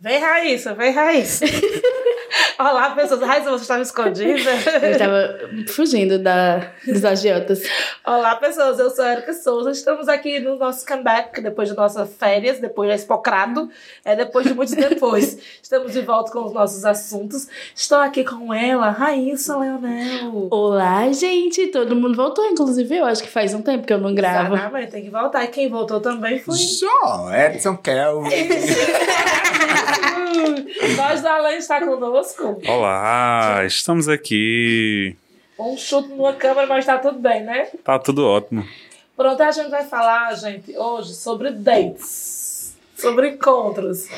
Vem, Raíssa, vem, Raíssa. Olá, pessoas. Raíssa, você estava escondida? Eu estava fugindo da, dos agiotas. Olá, pessoas. Eu sou a Erika Souza. Estamos aqui no nosso comeback, depois de nossas férias, depois da Expocrado. É depois de muitos depois. Estamos de volta com os nossos assuntos. Estou aqui com ela, Raíssa Leonel. Olá, gente. Todo mundo voltou, inclusive eu. Acho que faz um tempo que eu não gravo. Exatamente, tem que voltar. E quem voltou também foi... Só, Edson Kelvin. Voz do Alain está conosco. Olá, estamos aqui. Um chute numa câmera, mas tá tudo bem, né? Tá tudo ótimo. Pronto, a gente vai falar, gente, hoje sobre dates. Sobre encontros.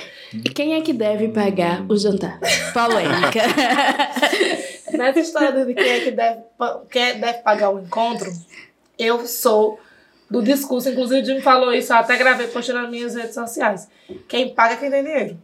Quem é que deve pagar o jantar? Polêmica. Nessa história de quem é que deve, quem é deve pagar o encontro, eu sou do discurso, inclusive o Jim falou isso, eu até gravei, postei nas minhas redes sociais. Quem paga é quem tem dinheiro.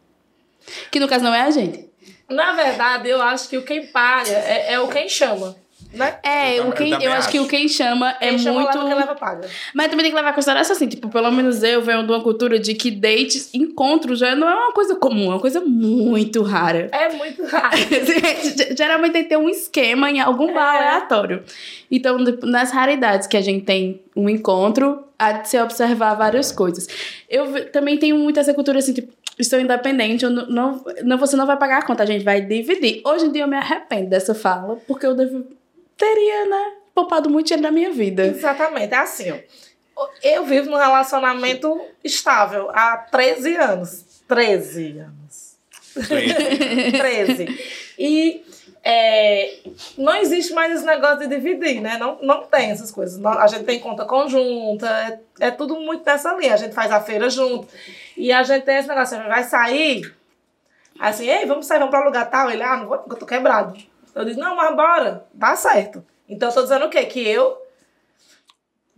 Que no caso não é a gente. Na verdade, eu acho que o quem paga é, é o quem chama. Né? É, o quem, eu, eu acho, acho, que o quem chama quem é chama muito. Leva, quem leva paga. Mas também tem que levar em consideração assim, tipo, pelo menos eu venho de uma cultura de que dates, encontros já não é uma coisa comum, é uma coisa muito rara. É muito raro. Geralmente tem que ter um esquema em algum bar é. aleatório. Então, nas raridades que a gente tem um encontro, há de se observar várias coisas. Eu também tenho muito essa cultura assim, tipo, estou independente, eu não, não, você não vai pagar a conta, a gente vai dividir. Hoje em dia eu me arrependo dessa fala, porque eu devo, teria, né, poupado muito dinheiro da minha vida. Exatamente, é assim, ó. Eu vivo num relacionamento estável há 13 anos. 13 anos. 13. e é, não existe mais esse negócio de dividir, né? Não, não tem essas coisas. A gente tem conta conjunta, é, é tudo muito nessa linha. A gente faz a feira junto. E a gente tem esse negócio, a gente vai sair, assim, ei, vamos sair, vamos para lugar tal. Ele, ah, não vou porque eu tô quebrado. Eu disse, não, mas bora, dá certo. Então eu tô dizendo o quê? Que eu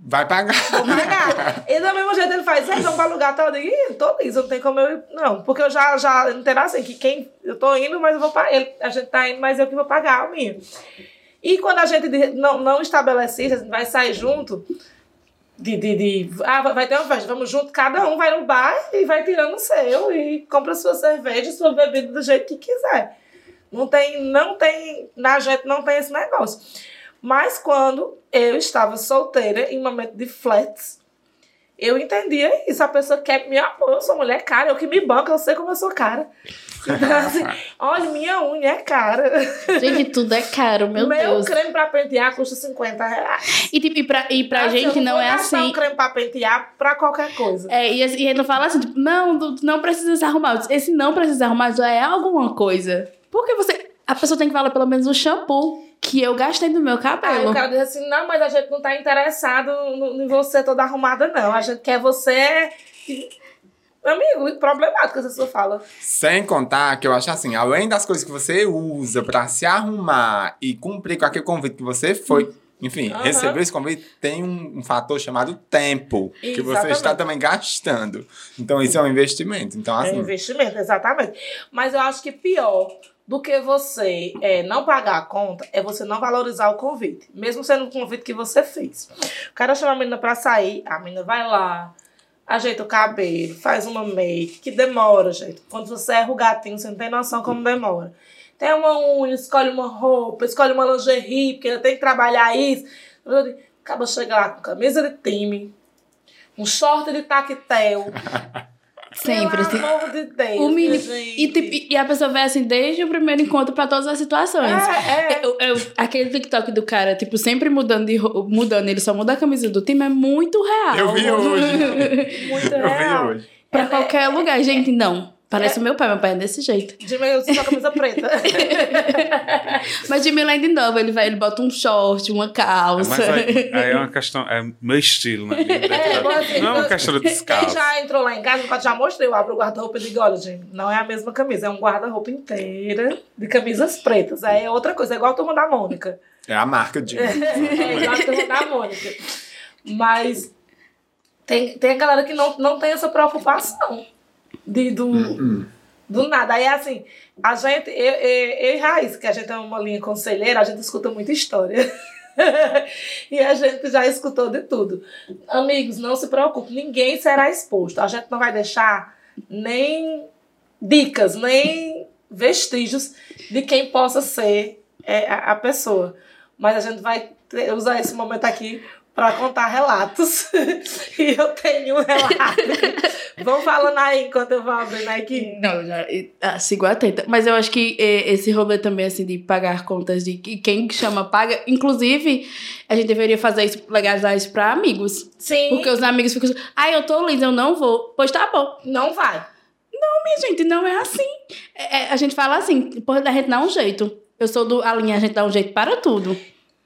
Vai pagar. Vou pagar. e do mesmo jeito ele faz, vocês vão pra lugar tal. Eu digo, Ih, tô liso, não tem como eu ir. Não, porque eu já, já entendo assim, que quem. Eu tô indo, mas eu vou pagar. Ele, a gente tá indo, mas eu que vou pagar o meu. E quando a gente não, não estabelece isso, a gente vai sair junto. De, de, de, ah, vai ter uma festa, vamos junto, cada um vai no bar e vai tirando o seu e compra sua cerveja, sua bebida do jeito que quiser. Não tem, não tem, na gente não tem esse negócio. Mas quando eu estava solteira, em momento de flats, eu entendia isso. A pessoa quer me apoiar, eu sou mulher cara, eu que me banco, eu sei como eu sou cara. Então, assim, olha, minha unha é cara. Gente, tudo é caro, meu, meu Deus. Meu creme pra pentear custa 50 reais. E, tipo, e pra, e pra assim, gente não, não é assim. um creme pra pentear pra qualquer coisa. É, e, e ele não fala assim, tipo, não, não precisa se arrumar. Esse não precisa arrumar já é alguma coisa. Porque você. A pessoa tem que falar pelo menos o shampoo que eu gastei no meu cabelo. Aí o cara diz assim: não, mas a gente não tá interessado em você toda arrumada, não. A gente quer você. Amigo, problemático essa sua fala. Sem contar que eu acho assim, além das coisas que você usa para se arrumar e cumprir com aquele convite que você foi, enfim, uhum. receber esse convite, tem um, um fator chamado tempo, exatamente. que você está também gastando. Então, isso é um investimento. Então, assim, é um investimento, exatamente. Mas eu acho que pior do que você é, não pagar a conta é você não valorizar o convite, mesmo sendo um convite que você fez. O cara chama a menina pra sair, a menina vai lá, ajeita o cabelo, faz uma make, que demora, gente. Quando você erra o gatinho, você não tem noção como demora. Tem uma unha, escolhe uma roupa, escolhe uma lingerie, porque tem que trabalhar isso. Acaba chega lá com camisa de time, um short de tactel. Sempre, Pelo assim. amor de Deus. O mini, e, tipo, e a pessoa vai assim desde o primeiro encontro pra todas as situações. É, é. Eu, eu, aquele TikTok do cara, tipo, sempre mudando de mudando, ele só muda a camisa do time, é muito real. Eu vi hoje. muito eu real. vi hoje. Pra é, qualquer lugar, gente, não. Parece é. o meu pai, meu pai é desse jeito. Jimmy usa só camisa preta. mas Jimmy de novo, ele vai, ele bota um short, uma calça. Mas aí, aí é uma questão, é meu estilo, né? É, assim, não é uma questão de descalço. Quem já entrou lá em casa, eu já mostrei, eu abro o guarda-roupa e digo, olha, gente, não é a mesma camisa, é um guarda-roupa inteira de camisas pretas. Aí é outra coisa, é igual a turma da Mônica. É a marca de. é, é igual a turma da Mônica. Mas tem, tem a galera que não, não tem essa preocupação de, do, uh -uh. do nada. Aí, assim, a gente, eu, eu, eu e Raiz, que a gente é uma linha conselheira, a gente escuta muita história. e a gente já escutou de tudo. Amigos, não se preocupe, ninguém será exposto. A gente não vai deixar nem dicas, nem vestígios de quem possa ser é, a, a pessoa. Mas a gente vai usar esse momento aqui para contar relatos. e eu tenho um relato. Vão falando aí enquanto eu vou abrindo aqui. Não, já, ah, sigo atenta. Mas eu acho que eh, esse rolê também, assim, de pagar contas de que quem chama paga. Inclusive, a gente deveria fazer isso, legalizar isso pra amigos. Sim, Porque os amigos ficam assim, ai, eu tô lisa, eu não vou. Pois tá bom. não vai. Minha gente, não é assim. É, é, a gente fala assim, porra, a gente dá um jeito. Eu sou do a linha, a gente dá um jeito para tudo.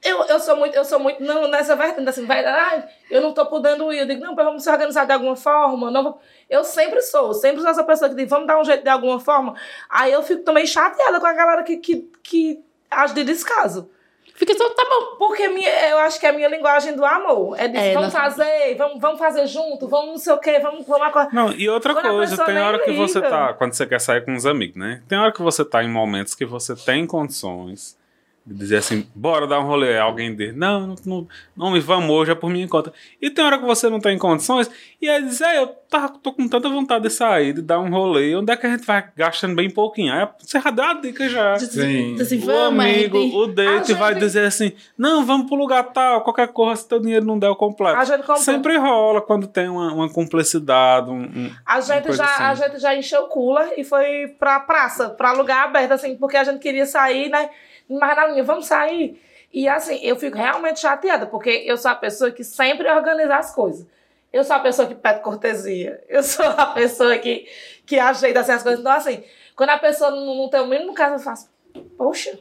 Eu, eu sou muito, eu sou muito, não, nessa vertente, assim, vai, ai, eu não tô podendo ir. Eu digo, não, mas vamos se organizar de alguma forma. Não vou... Eu sempre sou, sempre sou essa pessoa que diz, vamos dar um jeito de alguma forma. Aí eu fico também chateada com a galera que, que, que age de descaso. Fica só, tá bom. Porque minha, eu acho que é a minha linguagem do amor. É de É, vamos nossa- fazer, vamos, vamos fazer junto, vamos não sei o quê, vamos, vamos acordar. Não, e outra Quando coisa, tem hora que você liga. tá. Quando você quer sair com os amigos, né? Tem hora que você tá em momentos que você tem condições dizer assim, bora dar um rolê. Alguém diz, não, não, não, não me vamos hoje, é por minha conta. E tem hora que você não tem condições, e aí diz, é, eu tá, tô com tanta vontade de sair, de dar um rolê, onde é que a gente vai gastando bem pouquinho? Aí você já deu a dica já. Sim. Assim, O vamos, amigo, o date A vai gente- dizer assim: não, vamos pro lugar tal, qualquer coisa, se teu dinheiro não der o completo. A. Sempre rola quando tem uma, uma cumplicidade, um, um- A gente, já, a assim. gente já encheu o cooler e foi pra praça, pra lugar aberto, assim, porque a gente queria sair, né? Mas na linha, vamos sair. E assim, eu fico realmente chateada, porque eu sou a pessoa que sempre organiza as coisas. Eu sou a pessoa que pede cortesia. Eu sou a pessoa que, que ajeita assim, as coisas. Então, assim, quando a pessoa não, não tem o mínimo caso, eu faço, poxa,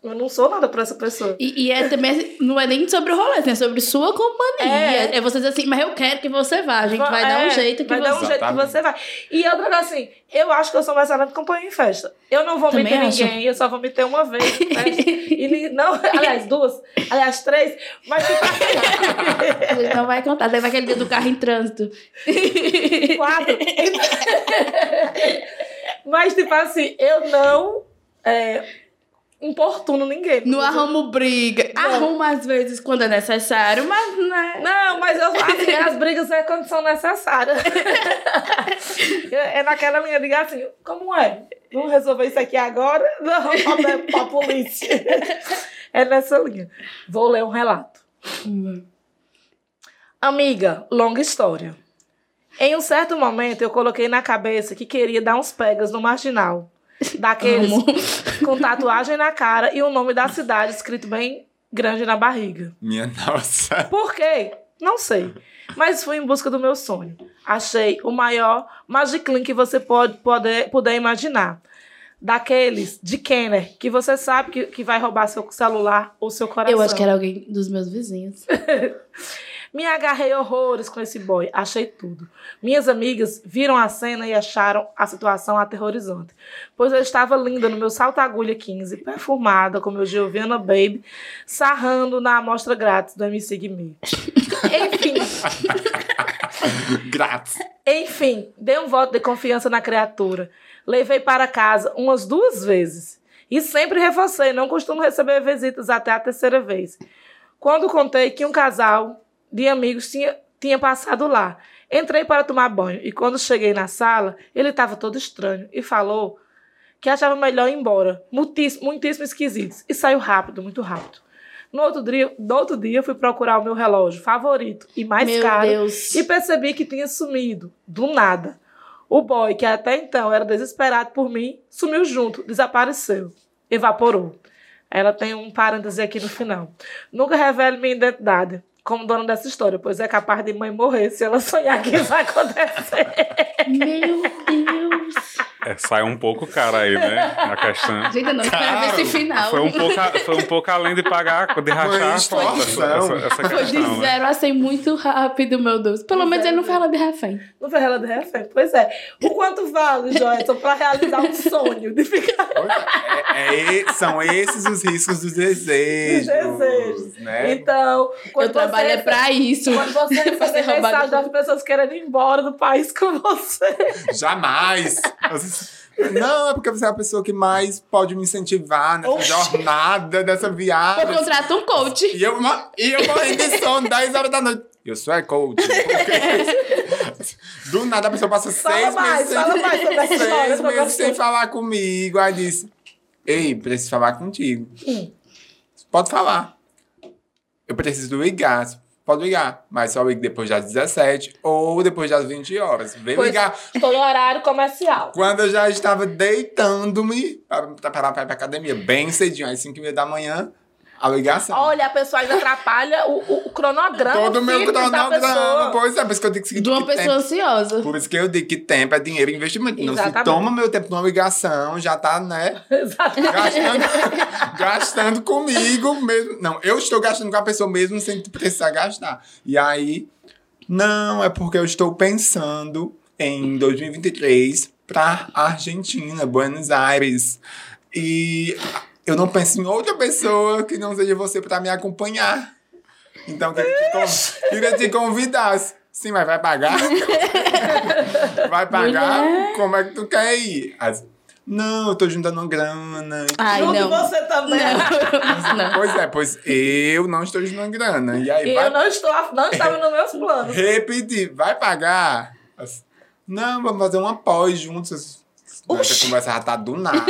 eu não sou nada pra essa pessoa. E, e é também, assim, não é nem sobre o rolê, assim, é sobre sua companhia. É. É, você dizer assim, mas eu quero que você vá, a gente vai dar um É, jeito que vai dar um você... jeito que você vai. E outra coisa assim, eu acho que eu sou uma excelente companhia em festa. Eu não vou Também meter acho. ninguém, eu só vou meter uma vez em festa. e não, aliás, duas, aliás, três, mas tipo, A gente não vai contar, teve aquele dia do carro em trânsito. quatro. mas tipo assim, eu não é, importuno ninguém. Não arrumo briga. Não. Arrumo às vezes quando é necessário, mas né. Não, mas eu, assim, as brigas é quando são necessárias. é naquela linha de assim, como é? Vamos resolver isso aqui agora? Não, pra, pra polícia. É nessa linha. Vou ler um relato. Amiga, longa história. Em um certo momento, eu coloquei na cabeça que queria dar uns pegas no marginal. Daqueles Amo. com tatuagem na cara e o nome da cidade escrito bem grande na barriga. Minha nossa. Por quê? Não sei. Mas fui em busca do meu sonho. Achei o maior Magiclean que você pode poder, puder imaginar. Daqueles de Kenner, que você sabe que, que vai roubar seu celular ou seu coração. Eu acho que era alguém dos meus vizinhos. Me agarrei horrores com esse boy, achei tudo. Minhas amigas viram a cena e acharam a situação aterrorizante. Pois eu estava linda no meu salto-agulha 15, perfumada com meu Giovanna Baby, sarrando na amostra grátis do MC Guimê. Enfim, Grátis. enfim, dei um voto de confiança na criatura. Levei para casa umas duas vezes. E sempre reforcei, não costumo receber visitas até a terceira vez. Quando contei que um casal de amigos tinha, tinha passado lá. Entrei para tomar banho e quando cheguei na sala, ele estava todo estranho e falou que achava melhor ir embora. Muitíssimo, muitíssimo esquisito. E saiu rápido, muito rápido. No outro dia, no outro dia fui procurar o meu relógio favorito e mais Meu caro Deus. e percebi que tinha sumido, do nada. O boy, que até então era desesperado por mim, sumiu junto, desapareceu, evaporou. Ela tem um parêntese aqui no final. Nunca revele minha identidade como dona dessa história, pois é capaz de mãe morrer se ela sonhar que isso vai acontecer. Meu Deus. É, sai um pouco cara aí, né? A questão. Gente, eu não esperava esse final. Foi um pouco, foi um pouco além de pagar, de rachar a Foi conta, essa, essa, essa Foi de questão, né? zero a 100 muito rápido, meu Deus. Pelo De menos ele não zero. fala de refém. No Ferreira de Refém. Pois é. O quanto vale, Joelson, para realizar um sonho de ficar É, é são esses os riscos dos desejos. Dos desejos. Né? Então, quando eu trabalho é você, pra isso. quando você roubado. mensagem das pessoas querendo ir embora do país com você. Jamais. Você- Não, é porque você é a pessoa que mais pode me incentivar nessa Oxi. jornada, nessa Eu viagem. contrato um coach. E eu, e eu morrendo de sono, 10 horas da noite. Eu sou é coach. Porque do nada a pessoa passa Fala seis mais, meses, fala mais sobre essa história, seis eu meses sem falar comigo. Aí disse, ei, preciso falar contigo. Hum. Pode falar. Eu preciso ligar. Pode ligar, mas só ligue depois das 17 ou depois das 20 horas. Vem Pois, ligar Estou no horário comercial. quando eu já estava deitando-me para para- para ir pra academia, bem cedinho, às 5 e meia da manhã, a ligação. Olha, a pessoa ainda atrapalha o, o, o cronograma. Todo o meu cronograma. Pois é, por isso que eu digo que De uma que pessoa tempo, ansiosa. Por isso que eu digo que tempo é dinheiro e investimento. Não se Exatamente. toma meu tempo numa ligação, já tá, né? Exatamente. Gastando, gastando comigo mesmo. Não, eu estou gastando com a pessoa mesmo sem precisar gastar. E aí, não, é porque eu estou pensando em 2023 para Argentina, Buenos Aires. E eu não penso em outra pessoa que não seja você para me acompanhar. Então, queria te, con- queria te convidar. Sim, mas vai pagar? vai pagar? Mulher. Como é que tu quer ir? As- não, eu tô juntando grana. Ai, Junto não. você também. Não. Pois é, pois eu não estou juntando grana. E aí E vai eu não estou, não estava nos meus planos. repetir, vai pagar? As- Não, vamos fazer uma pós juntos. Essa conversa já tá do nada.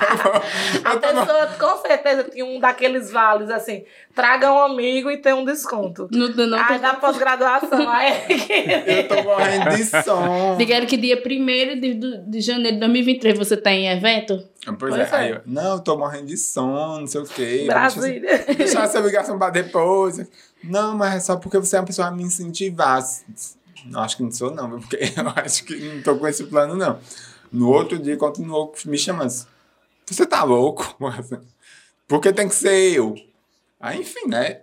A pessoa com certeza tinha um daqueles vales assim: traga um amigo e tem um desconto. Não, não Aí da pós-graduação, aí. Eu tô morrendo de som. Digaram que dia 1 de, de janeiro de 2023 você tem evento? Pois, Pois é. é. Aí eu, não, eu tô morrendo de sono, não sei o quê. Brasília. Deixa, deixar essa ligação pra depois. Não, mas é só porque você é uma pessoa a me incentivar. Não, acho que não sou, não, porque eu acho que não tô com esse plano, não. No outro dia, continuou me chamando. Você tá louco? Porque tem que ser eu. Aí, enfim, né?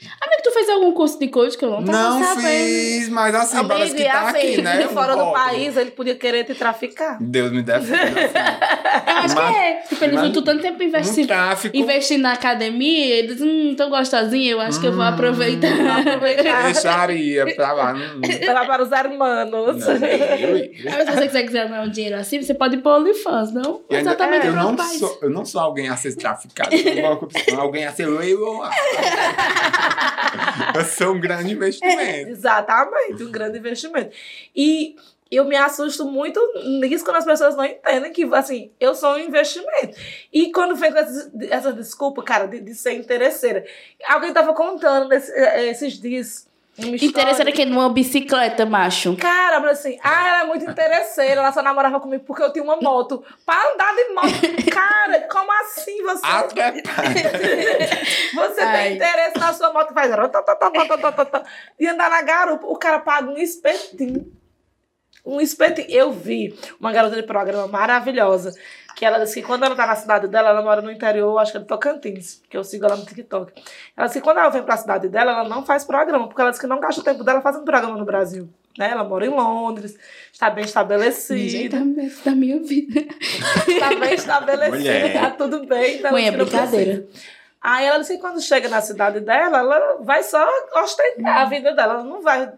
Amigo, tu fez algum curso de coach que eu não tava Não sabendo? fiz, mas assim, Amigo, parece que tá assim, aqui, né? de fora Um do país, ele podia querer te traficar. Deus me defenda. assim. Eu acho Mas- que é. Tipo, ele viu tu tanto tempo investindo. Investindo na academia, ele diz, hum, tão gostosinha, eu acho que eu vou Hum. aproveitar. Aproveitar. Deixaria pra lá. Hum. Para, para os hermanos. Não, eu- eu- Mas se você quiser quiser ganhar um dinheiro assim, você pode ir pro OnlyFans, não? E ainda- Exatamente eu, para não país. sou, eu não sou alguém a ser traficado. Eu sou alguém a ser leiloado. Eu sou um grande investimento. Exatamente, um grande investimento. E eu me assusto muito nisso quando as pessoas não entendem que, assim, eu sou um investimento. E quando vem com essa, essa desculpa, cara, de, de ser interesseira. Alguém tava contando nesse- eh, esses dias. Uma Interesseira que numa bicicleta, macho. Cara, assim, ah, ela é muito interesseira, ela só namorava comigo porque eu tinha uma moto. Para andar de moto. Cara, como assim você? você tem interesse na sua moto, faz. Tá, tá, tá, e andar na garupa, o cara paga um espetinho. Um espetinho. Eu vi uma garota de programa maravilhosa. Que ela disse que quando ela tá na cidade dela, ela mora no interior, acho que é de Tocantins, que eu sigo ela no TikTok. Ela disse que quando ela vem pra cidade dela, ela não faz programa, porque ela disse que não gasta o tempo dela fazendo programa no Brasil. Né? Ela mora em Londres, está bem estabelecida, Nijeitamente da minha vida. está bem estabelecida, Mulher. tá tudo bem. Então Mãe, é brincadeira. Aí ela disse que quando chega na cidade dela, ela vai só ostentar a vida dela, ela não vai.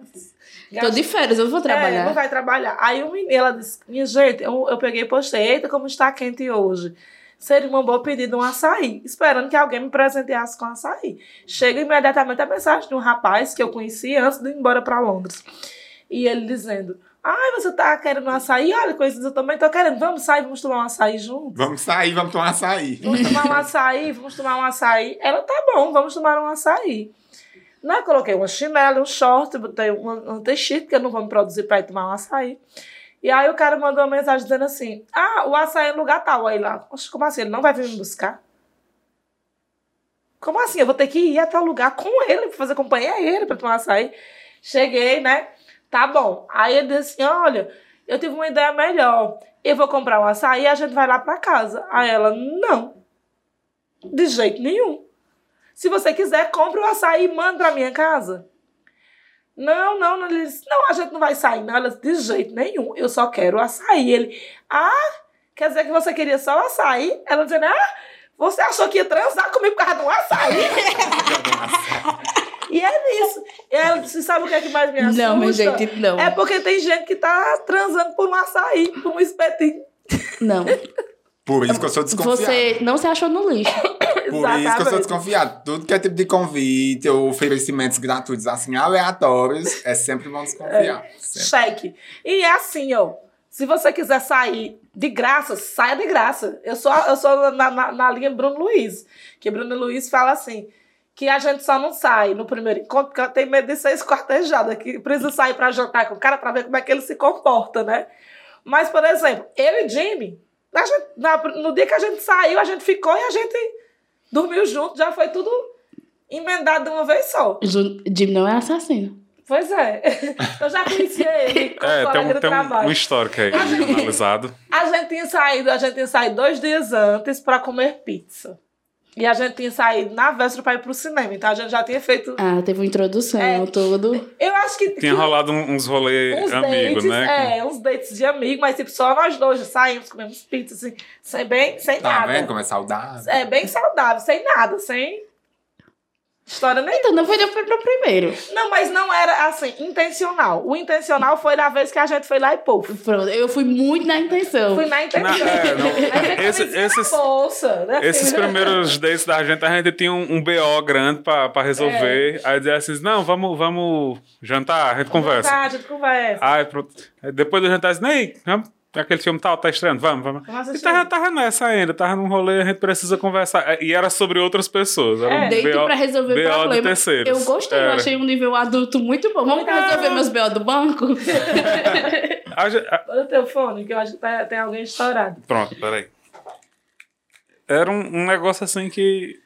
Tô de férias, eu vou É, trabalhar. não vai trabalhar. Aí o menino, ela disse, minha gente, eu, eu peguei e postei, eita, como está quente hoje. Seria uma boa pedida um açaí, esperando que alguém me presenteasse com açaí. Chega imediatamente a mensagem de um rapaz que eu conheci antes de ir embora para Londres. E ele dizendo, ai, você tá querendo um açaí? Olha, coisas eu também tô querendo. Vamos sair, vamos tomar um açaí junto? Vamos sair, vamos tomar açaí. Vamos tomar um açaí, vamos tomar um açaí. Ela, tá bom, vamos tomar um açaí. Né? Coloquei uma chinela, um short, botei uma, um t-shirt, que eu não vou me produzir para ir tomar um açaí. E aí o cara mandou uma mensagem dizendo assim, ah, o açaí é no lugar tal. Aí lá, como assim? Ele não vai vir me buscar? Como assim? Eu vou ter que ir até o lugar com ele, pra fazer companhia a ele, para tomar açaí. Cheguei, né? Tá bom. Aí ele disse assim, olha, eu tive uma ideia melhor. Eu vou comprar um açaí e a gente vai lá para casa. Aí ela, não. De jeito nenhum. Se você quiser, compre o açaí e manda pra minha casa. Não, não, não. Ele disse, não, a gente não vai sair, não. Ela disse, de jeito nenhum. Eu só quero o açaí. Ele, ah, quer dizer que você queria só o açaí? Ela dizendo, ah, você achou que ia transar comigo por causa do açaí? e é nisso. E ela disse, sabe o que é que mais me assusta? Não, minha gente, não. É porque tem gente que tá transando por um açaí, por um espetinho. Não. Por isso que eu sou desconfiado. Você não se achou no lixo. Por isso que eu sou Exatamente. desconfiado. Tudo que é tipo de convite ou oferecimentos gratuitos, assim, aleatórios, é sempre bom desconfiar. Sempre. Cheque. E é assim, ó. Se você quiser sair de graça, saia de graça. Eu sou, eu sou na, na, na linha Bruno Luiz. Que Bruno Luiz fala assim: que a gente só não sai no primeiro encontro porque ela tem medo de ser esquartejada, que precisa sair pra jantar com o cara pra ver como é que ele se comporta, né? Mas, por exemplo, eu e Jimmy, gente- na- no dia que a gente saiu, a gente ficou e a gente dormiu junto, já foi tudo emendado de uma vez só. Jim não é assassino. Pois é. Eu já conhecia ele como É, tem, um, tem um, trabalho. um histórico aí analisado. A gente tinha saído, a gente tinha saído dois dias antes pra comer pizza. E a gente tinha saído na véspera pra ir pro cinema. Então a gente já tinha feito. Ah, teve uma introdução, É. tudo. Eu acho que. Tinha que rolado uns rolês amigos, né? É, uns dates de amigo, mas tipo, só nós dois saímos, comemos pizza, assim, sem bem, sem Tá nada. vendo como é saudável? É bem saudável, sem nada, sem história nenhuma. Então, não foi no, primeiro. Não, mas não era assim, intencional. O intencional foi na vez que a gente foi lá e pô. Pronto, eu fui muito na intenção. Fui na intenção. Na- é, não, você esse- conhecia esses- na bolsa, né? Esses primeiros dates da gente, a gente tinha um, um BO grande pra, pra resolver. Aí dizia assim: não, vamos, vamos jantar, a gente conversa. Tá, a gente conversa. Aí, pronto. Aí depois do jantar, disse, vamos, aquele filme tal, tá estreando, vamos, vamos. Vamos E tava, tava nessa ainda, tava num rolê, a gente precisa conversar. E era sobre outras pessoas. Era É. um Deito BO pra resolver BO problema. terceiros. Eu gostei, eu Era. achei um nível adulto muito bom. Vamos Não. resolver meus BO do banco? Olha o teu fone, que eu acho que tá- tem alguém estourado. Pronto, peraí. Era um, um negócio assim que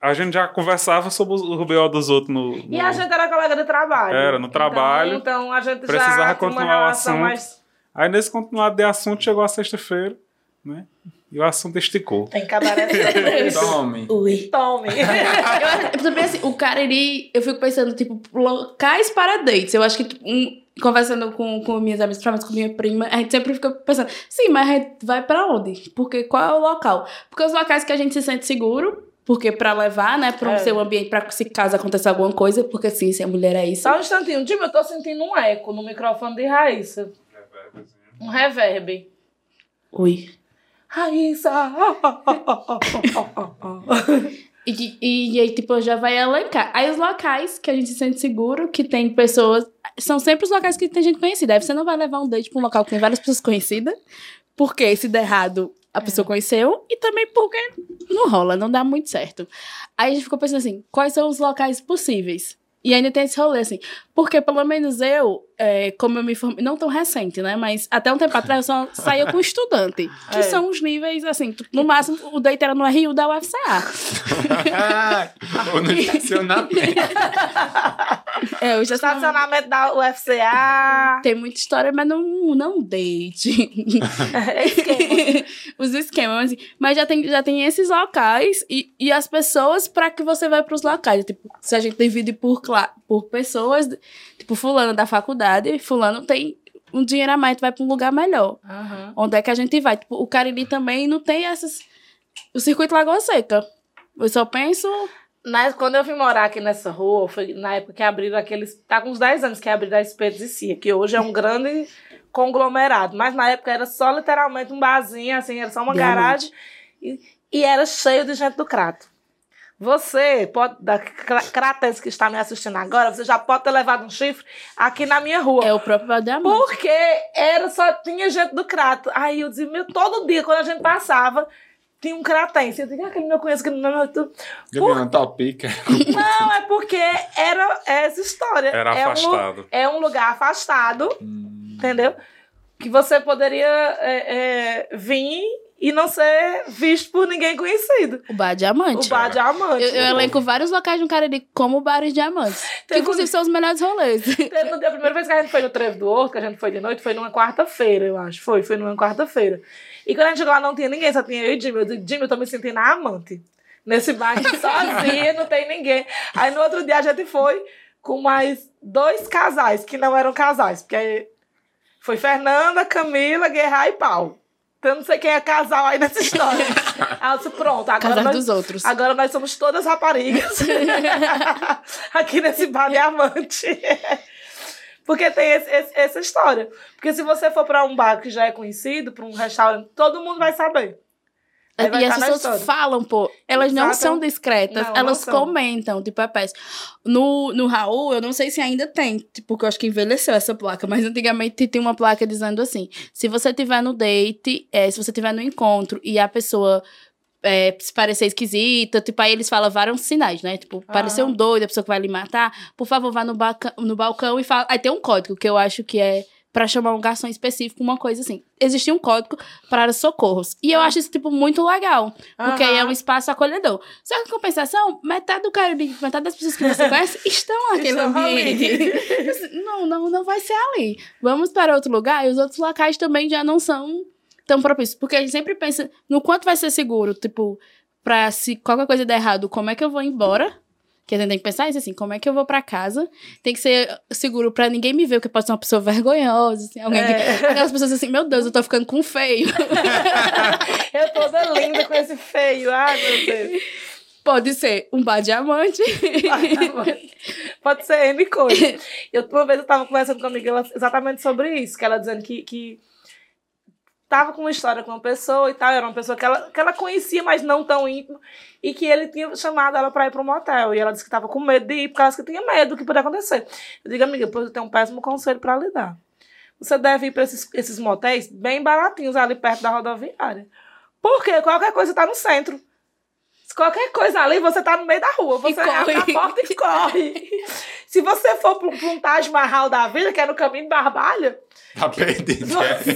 a gente já conversava sobre os- o BO dos outros no. E no- a gente era colega de trabalho. Era, no trabalho. Então, então a gente Precisava já tinha uma continuar o relação assunto. mais... Aí nesse continuado de assunto chegou a sexta-feira, né? E o assunto esticou. Tem cabaré. Tome. Ui. Tome. Eu, eu também assim, o cara, ele. Eu fico pensando, tipo, locais para dates. Eu acho que, tipo, um, conversando com, com minhas amigas, principalmente com minha prima, a gente sempre fica pensando, sim, mas a gente vai pra onde? Porque qual é o local? Porque os locais que a gente se sente seguro. Porque pra levar, né, pra É. ser um ambiente pra se caso aconteça alguma coisa, porque sim, se a mulher é isso. Só um instantinho. Jimmy, eu tô sentindo um eco no microfone de Raíssa. Um reverb. Ui. Raíssa! E, e, e aí, tipo, já vai elencar. Aí os locais que a gente se sente seguro, que tem pessoas. São sempre os locais que tem gente conhecida. Aí você não vai levar um date pra um local que tem várias pessoas conhecidas. Porque se der errado, a pessoa conheceu. E também porque não rola, não dá muito certo. Aí a gente ficou pensando assim: quais são os locais possíveis? E ainda tem esse rolê, assim. Porque pelo menos eu, é, como eu me formei, não tão recente, né? Mas até um tempo atrás eu só saía com estudante. Que É. são os níveis, assim, no máximo o date era no RU da UFCA. Ou no estacionamento. É, o estacionamento da UFCA. tem muita história, mas não, não date. É esquema. Os esquemas, mas, assim, mas já tem, já tem esses locais e, e as pessoas para que você vai pros locais. Tipo, se a gente divide por, por pessoas, tipo, fulano da faculdade, fulano tem um dinheiro a mais, tu vai pra um lugar melhor. Aham. Onde é que a gente vai? Tipo, o Cariri também não tem essas... O circuito Lagoa Seca. Eu só penso... Na- quando eu vim morar aqui nessa rua, foi na época que abriram aqueles. Tá com uns 10 anos que abriram a Espetos e Cia, que hoje é um grande conglomerado. Mas na época era só literalmente um barzinho, assim, era só uma Diamante. garagem. E, e era cheio de gente do crato. Você pode, da cra- cratense que está me assistindo agora, você já pode ter levado um chifre aqui na minha rua. É o próprio Valdeamante. Porque era só tinha gente do crato. Aí eu dizia, meu, todo dia, quando a gente passava, tinha um cratense. Eu digo, ah, aquele meu conheço, aquele não é tu. Um topica? Não, é porque era essa história. Era é Um, afastado. é um lugar afastado, entendeu? Que você poderia é, é, vir e não ser visto por ninguém conhecido. O Bar Diamante. O bar diamante. Eu, eu elenco vários locais no Cariri como bares diamantes. Que Teve inclusive um- são os melhores rolês. Teve A primeira vez que a gente foi no Trevo do Horto, que a gente foi de noite, foi numa quarta-feira, eu acho. Foi, foi numa quarta-feira. E quando a gente chegou lá, não tinha ninguém, só tinha eu e Jimmy. Eu disse, Jimmy, eu tô me sentindo a amante. Nesse bar sozinha, não tem ninguém. Aí no outro dia a gente foi com mais dois casais, que não eram casais, porque foi Fernanda, Camila, Guerra e Paulo. Eu não sei quem é casal aí nessa história. Eu disse, pronto, agora Casar nós, dos outros. Agora nós somos todas raparigas. Aqui nesse bar diamante. Porque tem esse- esse- essa história. Porque se você for pra um bar que já é conhecido, pra um restaurante, todo mundo vai saber. E as pessoas falam, pô. Elas não Exato. são discretas, Não, não elas são. comentam, tipo, é péssimo. No, no Raul, eu não sei se ainda tem, tipo, porque eu acho que envelheceu essa placa, mas antigamente tinha uma placa dizendo assim: se você tiver no date, é, se você tiver no encontro e a pessoa. é, se parecer esquisita, tipo, aí eles falam vários sinais, né? Tipo, parecer um doido, a pessoa que vai lhe matar, por favor, vá no, baca- no balcão e fala. Aí tem um código que eu acho que é pra chamar um garçom específico, uma coisa assim. Existia um código para socorros. E eu acho isso, tipo, muito legal. Porque aí é um espaço acolhedor. Só que, em compensação, metade do cara, metade das pessoas que você conhece estão naquele ambiente. não, não, não vai ser ali. Vamos para outro lugar e os outros locais também já não são tão propícios. Porque a gente sempre pensa no quanto vai ser seguro, tipo, pra se qualquer coisa der errado, como é que eu vou embora? Que a gente tem que pensar isso assim, como é que eu vou pra casa? Tem que ser seguro pra ninguém me ver, porque pode ser uma pessoa vergonhosa, assim, alguém que- É. Aquelas pessoas assim, meu Deus, eu tô ficando com feio. Eu toda linda com esse feio. Ai, meu Deus. Pode ser um bar diamante. Pode ser N coisa. Eu, uma vez eu tava conversando com uma amiga ela- exatamente sobre isso, que ela dizendo que, que tava com uma história com uma pessoa e tal, era uma pessoa que ela, que ela conhecia, mas não tão íntimo, e que ele tinha chamado ela pra ir pro motel. E ela disse que tava com medo de ir, porque ela disse que tinha medo do que podia acontecer. Eu digo, amiga, pois eu tenho um péssimo conselho pra lhe dar. Você deve ir pra esses, esses motéis bem baratinhos ali perto da rodoviária. Porque qualquer coisa tá no centro. Se qualquer coisa ali, você tá no meio da rua. Você abre a porta e corre. Se você for pra um- pra um Taj Mahal da vida, que é no caminho de Barbalha, Tá perdido. você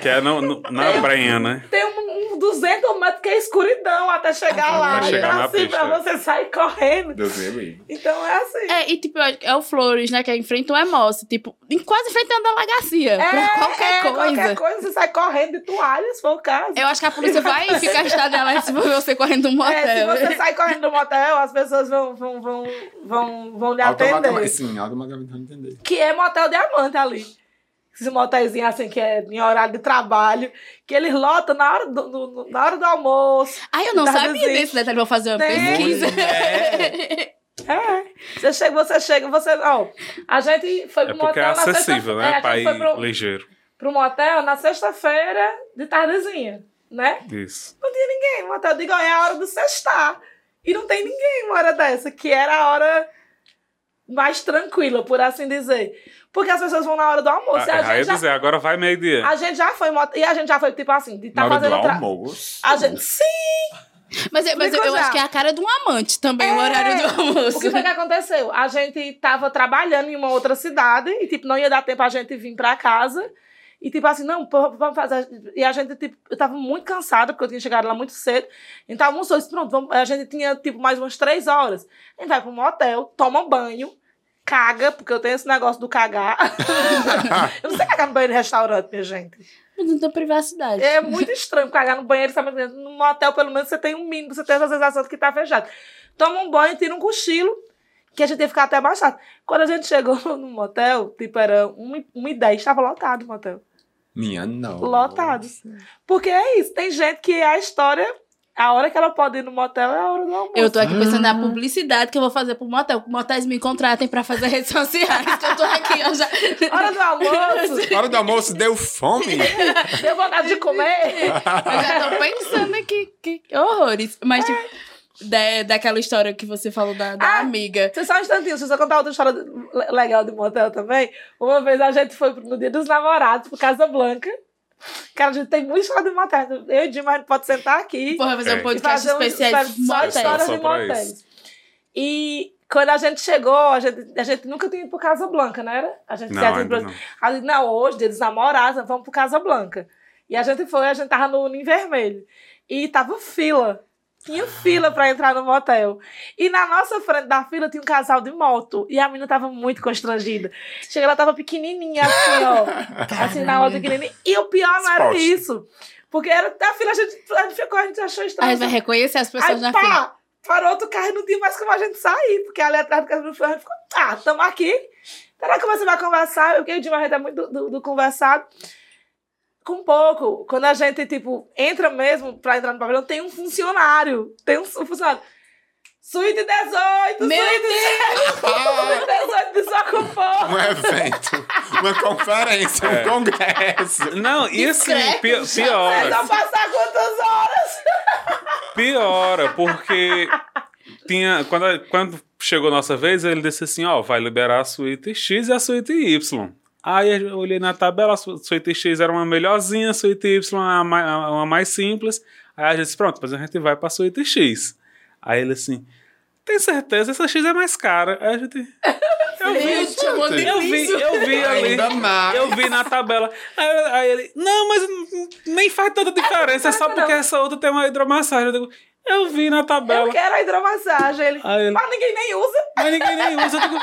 Que é no, no- na brenha, né? tem um, um 200 metros que é escuridão até chegar Ah, lá. vai chegar então, na assim, pista. pra você sair correndo. Deus me livre. Então é assim. É, e tipo, é o Flores, né? Que é em frente ao Emoce. Tipo, em quase frente a uma delegacia. pra qualquer é, coisa. Qualquer coisa, você sai correndo de toalha, se for o caso. Eu acho que a polícia vai ficar estada de alerta se for ver você correndo no É, se motel. você sai correndo do motel, as pessoas vão, vão, vão, vão, vão lhe atender. sim, automaticamente vão entender. Que é motel diamante ali. Esses motelzinhos assim, que é em horário de trabalho, que eles lotam na hora do, na hora do almoço. Ai, eu não Tardezinho. sabia desse detalhe. Vou fazer uma Tem. pesquisa. É. É. Você chega, você chega, você. Ó, a gente foi É pro é motel na acessível, sexta- né? É, pra ir foi pro, ligeiro. pro motel na sexta-feira de tardezinha, né? Isso. Não tinha ninguém. O motel de Goiás é a hora do sextar. E não tem ninguém uma hora dessa, que era a hora mais tranquila, por assim dizer. Porque as pessoas vão na hora do almoço. e Ah, a, eu ia gente já, dizer, agora vai meio-dia. a gente já foi. E a gente já foi, tipo assim, de Na tá hora do fazendo. Tra... almoço. A gente. Sim! Mas, mas eu, eu acho que é a cara de um amante também, o É. horário do almoço. O que foi que aconteceu? A gente tava trabalhando em uma outra cidade e, tipo, não ia dar tempo a gente vir pra casa. E, tipo assim, não, vamos fazer. E a gente, tipo, eu tava muito cansada, porque eu tinha chegado lá muito cedo. Então, almoçou, disse, pronto, vamos... a gente tinha, tipo, mais umas três horas. A gente vai pro motel, toma banho, caga, porque eu tenho esse negócio do cagar. eu não sei cagar no banheiro de restaurante, minha gente. Muita privacidade. É muito estranho cagar no banheiro, sabe? No motel, pelo menos, você tem um mínimo, você tem essa sensação de que tá fechado. Toma um banho, tira um cochilo, que a gente ia ficar até baixado. Quando a gente chegou no motel, tipo, era 1h10, estava lotado o motel. Minha não. Lotado. Porque é isso, tem gente que a história, a hora que ela pode ir no motel é a hora do almoço. Eu tô aqui pensando na publicidade que eu vou fazer pro motel. Motéis me contratem pra fazer redes sociais. que eu tô aqui, eu já... Hora do almoço, hora do almoço deu fome. deu vontade de comer. Eu já tô pensando aqui, que horrores. Mas, tipo, da, daquela história que você falou da, da Ah, amiga. Você só um instantinho, se você contar outra história le- legal de motel também. Uma vez a gente foi no dia dos namorados pro Casa Blanca. Cara, a gente tem muita história de motel. Eu e o Dima, a gente pode sentar aqui Porra, fazer É. um podcast fazer um, especial de só motéis. histórias Só de motéis. E quando a gente chegou, a gente, a gente nunca tinha ido pro Casa Blanca, não era? A gente Não, tinha ido ainda pro- não. a não, hoje, dia dos namorados, vamos pro Casa Blanca. E a gente foi, a gente tava no Unim Vermelho. E tava fila. Tinha fila pra entrar no motel. E na nossa frente da fila tinha um casal de moto. E a menina tava muito constrangida. Chega, ela tava pequenininha, assim, ó. assim, na moto pequenininha. E o pior não era isso. Porque era da fila, a gente, a gente ficou, a gente achou A estranho. gente vai reconhecer as pessoas Aí, na fila. pá, parou outro carro e não tinha mais como a gente sair, porque ali atrás do carro do a gente ficou, ah, tamo aqui. Será que você vai conversar? Eu que o Dilma é muito do, do, do conversado. Com pouco, quando a gente, tipo, entra mesmo pra entrar no pavilhão, tem um funcionário. Tem um, funcionário. Suíte 18, Meu suíte 18 desocupou. Um evento, uma conferência, É. um congresso. Não, e assim, pi- já pior. Vocês vão passar quantas horas? piora, porque tinha. Quando, quando chegou nossa vez, ele disse assim: ó, vai liberar a suíte X e a suíte Y. Aí eu olhei na tabela, a suíte X era uma melhorzinha, a suíte Y uma, uma mais simples. Aí a gente disse: pronto, depois a gente vai pra suíte X. Aí ele assim. Tem certeza? Essa X é mais cara. Aí a gente. Eu vi, eu vi, eu vi, eu vi ali. Eu vi na tabela. Aí, aí ele, não, mas nem faz tanta diferença, é só porque essa outra tem uma hidromassagem. Eu, digo, eu vi na tabela. Eu quero a hidromassagem. Ele, Aí ele- mas ninguém nem usa. Mas ninguém nem usa. Digo,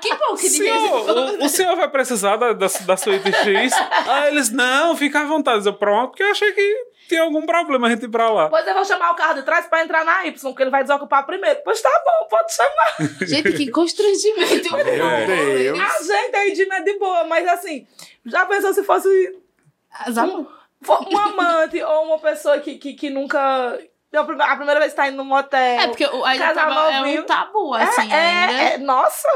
Que bom que ninguém. senhor, o, o senhor vai precisar da, da, da suíte X? Aí eles, não, fica à vontade. Eu, pronto, porque eu achei que tinha algum problema a gente ir pra lá. Pois eu vou chamar o carro de trás pra entrar na Y, porque ele vai desocupar primeiro. Pois tá bom, pode chamar. Gente, que constrangimento. Meu Deus. A gente aí de é de boa, mas assim, já pensou se fosse As for um amante ou uma pessoa que, que, que nunca. A primeira, a primeira vez que tá indo no motel. É, porque o- tava, é um tabu, assim, é, ainda. é, é- nossa!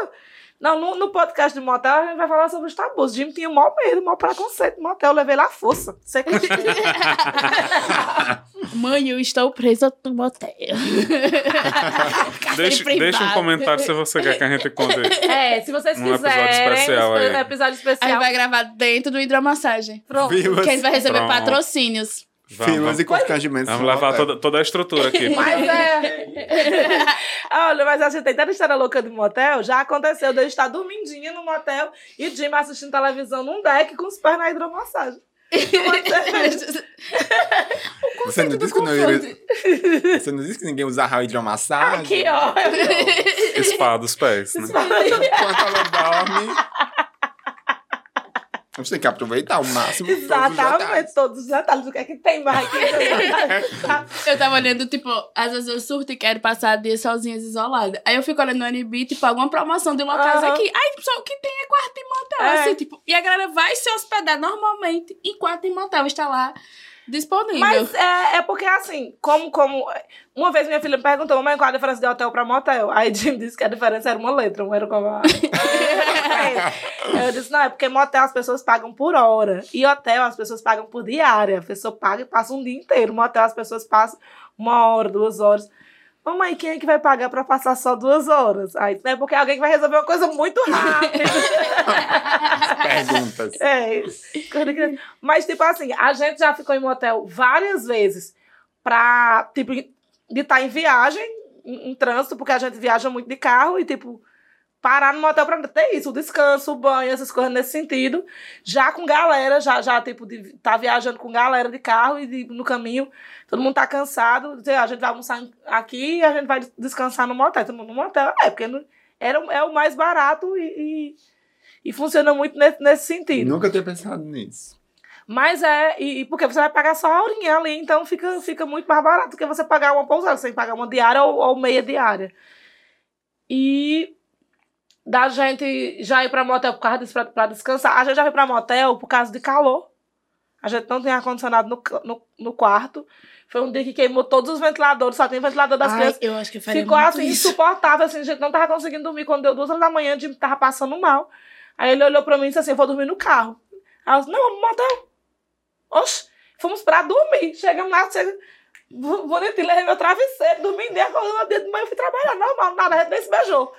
Não, no, no podcast de motel a gente vai falar sobre os tabus. Jim tinha o maior medo, o maior preconceito no motel. Eu levei lá à força. Você que Mãe, eu estou presa no motel. Deixa, deixa um comentário se você quer que a gente conte. É, se vocês Um episódio quiserem. especial aí. um episódio A gente especial. vai gravar dentro do hidromassagem. Pronto. Vivas, Que a gente vai receber Pronto. patrocínios. Vamos, filmas vamos, e constrangimentos. vamos levar toda, toda a estrutura aqui. Mas é. Olha, mas a gente tem tanta história louca de motel. Já aconteceu de eu estar dormindinha no motel e o Jim assistindo televisão num deck com os pés na hidromassagem. Você não, do disse que não. Você não disse que ninguém usava hidromassagem? que ódio. Espada dos pés, né? Enquanto ela dorme... Você tem que aproveitar o máximo Exatamente, todos os detalhes. O que é que tem mais aqui? Eu tava olhando, tipo, às vezes eu surto e quero passar dias sozinhas isolada. Aí eu fico olhando no NB, tipo, alguma promoção de uma casa aqui. Aí só o que tem é quarto em motel. É. Assim, tipo, e a galera vai se hospedar normalmente em quarto em motel. Está lá disponível. Mas é, é porque, assim, como, como... Uma vez minha filha me perguntou, mãe, qual a diferença de hotel pra motel? Aí Jim disse que a diferença era uma letra, não era como a... Eu disse, não, é porque motel as pessoas pagam por hora. E hotel as pessoas pagam por diária. A pessoa paga e passa um dia inteiro. Motel as pessoas passam uma hora, duas horas. Mamãe, quem é que vai pagar pra passar só duas horas? Aí, é porque alguém que vai resolver uma coisa muito rápida. Perguntas. É, mas tipo assim, a gente já ficou em motel várias vezes pra, tipo, de estar em viagem, em, em trânsito, porque a gente viaja muito de carro e, tipo, parar no motel pra ter isso, o descanso, o banho, essas coisas nesse sentido. Já com galera, já, já tipo, de tá viajando com galera de carro e de- no caminho, todo mundo tá cansado, a gente vai almoçar aqui e a gente vai descansar no motel. Todo mundo no motel, é, porque não- era, é o mais barato e, e, e funciona muito nesse, nesse sentido. Nunca tinha pensado nisso. Mas é, e, e porque você vai pagar só a horinha ali, então fica, fica muito mais barato do que você pagar uma pousada. Você tem que pagar uma diária ou, ou meia diária. E da gente já ir pra motel por causa disso, pra, pra descansar. A gente já foi pra motel por causa de calor. A gente não tem ar-condicionado no, no, no quarto. Foi um dia que queimou todos os ventiladores, só tem ventilador das Ai, crianças. eu acho que Ficou assim, isso. insuportável, assim, a gente não tava conseguindo dormir. Quando deu duas horas da manhã, o Jimmy tava passando mal. Aí ele olhou pra mim e disse assim, eu vou dormir no carro. Aí eu disse, não, vamos motel. Oxe, fomos pra dormir. Chegamos lá, chega... bo- bonitinho, levei meu travesseiro, dormi em acordando no dia de manhã, eu fui trabalhar, normal, nada, a gente nem se beijou.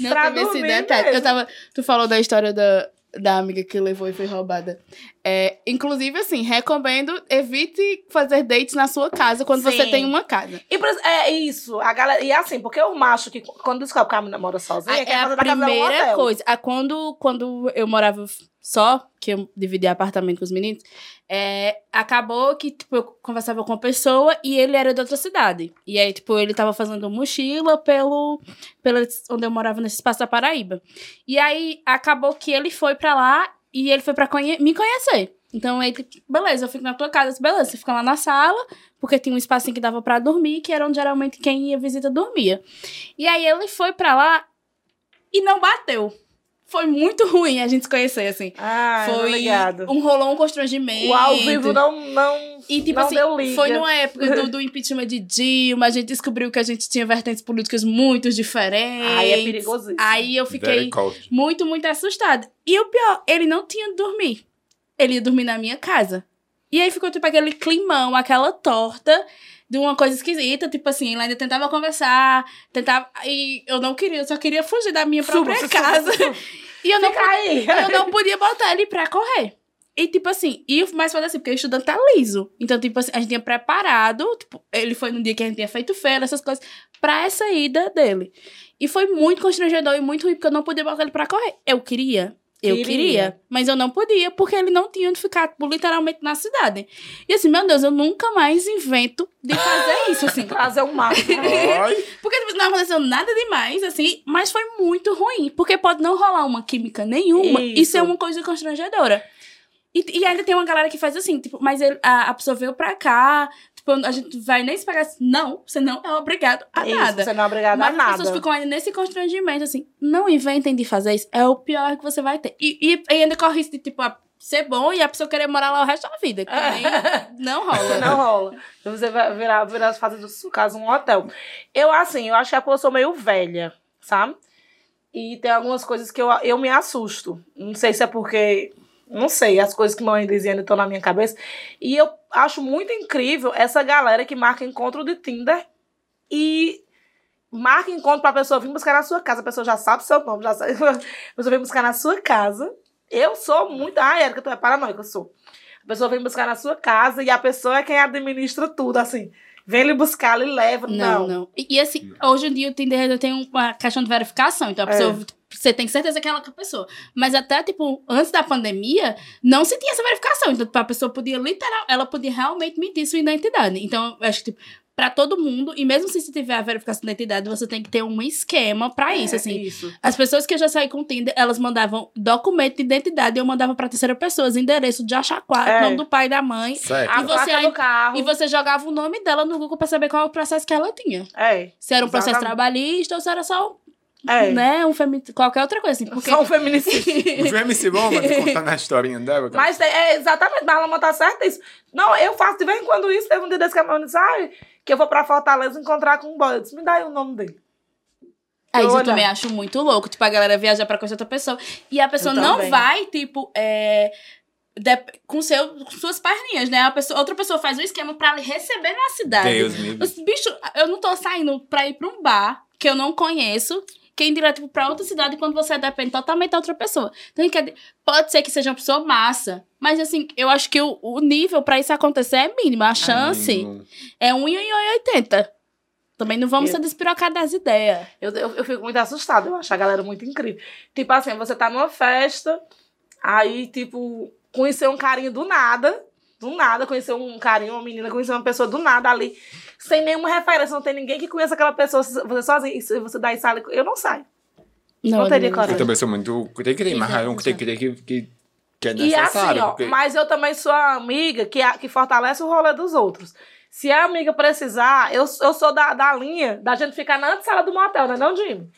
Não pra teve esse detalhe. mesmo. Eu tava, tu falou da história da, da amiga que levou e foi roubada. É, inclusive, assim, recomendo, evite fazer dates na sua casa quando você Sim. tem uma casa. E é isso, a galera, e assim, porque o macho que quando descobre que a menina mora sozinha, É a primeira coisa. Ah, quando, quando eu morava só, que eu dividia apartamento com os meninos, é, acabou que, tipo, eu conversava com uma pessoa e ele era de outra cidade. E aí, tipo, ele tava fazendo mochila pelo, pelo onde eu morava nesse espaço da Paraíba. E aí, acabou que ele foi pra lá e ele foi pra conhe- me conhecer. Então, ele, beleza, eu fico na tua casa. Beleza, você fica lá na sala, porque tinha um espacinho que dava pra dormir, que era onde geralmente quem ia visita dormia. E aí, ele foi pra lá e não bateu. Foi muito ruim a gente se conhecer, assim. Ah, foi ligado. um rolou um constrangimento. O ao vivo não, não, E, tipo não assim, deu liga. foi numa época do, do impeachment de Dilma, a gente descobriu que a gente tinha vertentes políticas muito diferentes. Aí é perigoso Aí eu fiquei muito, muito assustada. E o pior, ele não tinha dormir. Ele ia dormir na minha casa. E aí ficou, tipo, aquele climão, aquela torta de uma coisa esquisita, tipo assim, ela ainda tentava conversar, tentava. E eu não queria, eu só queria fugir da minha própria Suba, casa. suba, suba. E eu não, aí. eu não podia botar ele pra correr. E, tipo assim, e mais foda assim, porque o estudante tá liso. Então, tipo assim, a gente tinha preparado, tipo, ele foi no dia que a gente tinha feito feira, essas coisas, pra essa ida dele. E foi muito constrangedor e muito ruim, porque eu não podia botar ele pra correr. Eu queria. Eu Queria. queria, mas eu não podia, porque ele não tinha onde ficar, tipo, literalmente na cidade. E assim, meu Deus, eu nunca mais invento de fazer isso, assim. Trazer um mato. Oi? Porque tipo, não aconteceu nada demais, assim, mas foi muito ruim. Porque pode não rolar uma química nenhuma e Isso. ser uma coisa constrangedora. E, e ainda tem uma galera que faz assim, tipo, mas ele- a, a pessoa veio pra cá, tipo, a gente vai nem se pagar. Não, você não é obrigado a Isso, nada. Você não é obrigada Mas a as nada. pessoas ficam ainda nesse constrangimento, assim, não inventem de fazer isso, é o pior que você vai ter. E, e, e ainda corre risco de, tipo, a- ser bom e a pessoa querer morar lá o resto da vida. Que também não rola. Não rola. Você vai virar, virar fazer do seu caso um hotel. Eu, assim, eu acho que eu sou meio velha, sabe? E tem algumas coisas que eu, eu me assusto. Não sei se é porque. Não sei, as coisas que mãe dizia ainda estão na minha cabeça. E eu acho muito incrível essa galera que marca encontro de Tinder e marca encontro pra pessoa vir buscar na sua casa. A pessoa já sabe seu nome, já sabe. A pessoa vem buscar na sua casa. Eu sou muito. Ah, Erika, tu é paranoica, eu sou. A pessoa vem buscar na sua casa e a pessoa é quem administra tudo, assim. Vem lhe buscar, lhe leva. Não, Não, não. E, e assim, hoje em dia o Tinder tem uma questão de verificação. Então a É. Você tem certeza que é aquela pessoa. Mas até, tipo, antes da pandemia, não se tinha essa verificação. Então, tipo, a pessoa podia literal, ela podia realmente mentir sua identidade. Então, eu acho que, tipo, pra todo mundo, e mesmo se você tiver a verificação da identidade, você tem que ter um esquema pra isso, É, assim. Isso. As pessoas que eu já saí com o Tinder, elas mandavam documento de identidade e eu mandava pra terceira pessoa, endereço de Achaquá, É. nome do pai e da mãe. Certo. A E você do carro. E você jogava o nome dela no Google pra saber qual é o processo que ela tinha. É. Se era um processo Exatamente. trabalhista ou se era só, É. né, um femi... qualquer outra coisa, assim. Porque... Só um feminicídio. O MC Bomba tá contando a historinha dela. cara. Mas é exatamente, mas ela tá certa isso. Não, eu faço de vez em quando isso. Teve um dia desse que a disse, ai, que eu vou pra Fortaleza encontrar com um boy. Eu disse, me dá aí o nome dele. Aí eu Olha. também acho muito louco, tipo, a galera viajar pra conhecer outra pessoa. E a pessoa Eu não vai, tipo, é, de- com, seu, com suas perninhas, né? A pessoa, outra pessoa faz um esquema pra receber na cidade. Deus me livre. Os bicho, eu não tô saindo pra ir pra um bar que eu não conheço, que é ir direto pra outra cidade quando você depende totalmente da outra pessoa. Então, pode ser que seja uma pessoa massa, mas assim, eu acho que o, o nível pra isso acontecer é mínimo. A chance Amigo. é 1 em 80. Também não vamos Eu- ser despirocados das ideias. Eu, eu, eu fico muito assustada, eu acho a galera muito incrível. Tipo assim, você tá numa festa, aí, tipo, conhecer um carinho do nada, do nada, conhecer um carinho, uma menina, conhecer uma pessoa do nada ali, sem nenhuma referência, não tem ninguém que conheça aquela pessoa, você sozinho, e se você dá isso ali, eu não saio. Não teria não- coragem. Eu também sou muito cri-cri, mas é um cri-cri que, que, que é E assim, necessário. ó, porque- mas eu também sou a amiga que, a- que fortalece o rolê dos outros. Se a amiga precisar, eu, eu sou da, da linha da gente ficar na antessala do motel, né, não, Jimmy?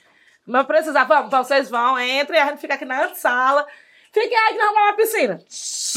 Mas precisar, vamos, vocês vão, entrem, a gente fica aqui na antessala. Fiquem aí que nós vamos lá na piscina.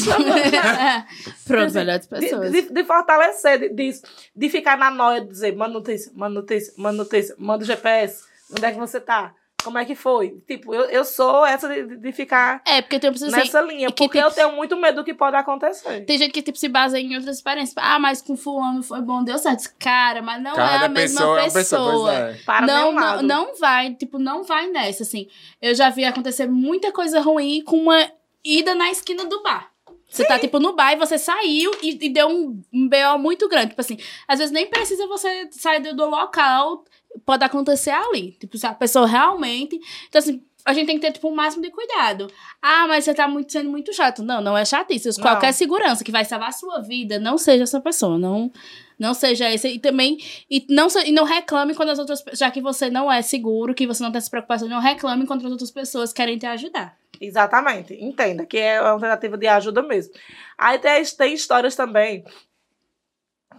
Pronto, melhores De, pessoas. de, de fortalecer, de, de, de ficar na noia, de dizer, manda notícia, manda notícia, manda notícia, manda o GPS, onde é que você tá? Como é que foi? Tipo, eu, eu sou essa de, de- ficar É, porque tem pessoas assim, nessa linha, que, porque tipo, eu tenho muito medo do que pode acontecer. Tem gente que tipo, se baseia em outras experiências. Ah, mas com fulano foi bom, deu certo. Cara, mas não é Cada a mesma pessoa pessoa. é pessoa, é. Para não, não, não vai, tipo, não vai nessa, assim. Eu já vi acontecer muita coisa ruim com uma ida na esquina do bar. Você tá, tipo, no bar e você saiu e, e deu um, um BO muito grande. Tipo assim, às vezes nem precisa você sair do, do local, pode acontecer ali. Tipo, se a pessoa realmente... Então, assim, a gente tem que ter, tipo, o máximo de cuidado. Ah, mas você tá muito, sendo muito chato. Não, não é chatice. Não. Qualquer segurança que vai salvar a sua vida, não seja essa pessoa. Não, não seja esse. E também, e não, e não reclame quando as outras... Já que você não é seguro, que você não tem essa preocupação, não reclame quando as outras pessoas querem te ajudar. Exatamente, entenda, que é uma tentativa de ajuda mesmo. Aí tem, tem histórias também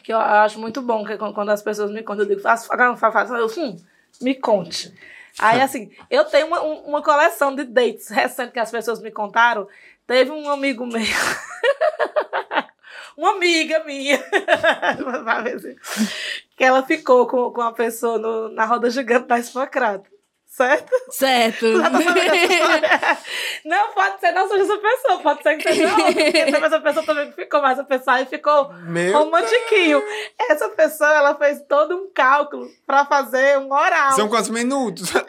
que eu acho muito bom, que quando as pessoas me contam, eu digo, faça, faça, faça, eu, hum, me conte. Aí, assim, eu tenho uma, um- uma coleção de dates recentes que as pessoas me contaram. Teve um amigo meu, uma amiga minha, se- que ela ficou com, com uma pessoa no- na roda gigante da Espacrata. Certo? Certo. Já tá? Não pode ser não seja essa pessoa, pode ser que seja outra, porque essa pessoa também ficou, mas a pessoa aí ficou Meu romantiquinho. Essa pessoa, ela fez todo um cálculo pra fazer um oral. São quantos minutos?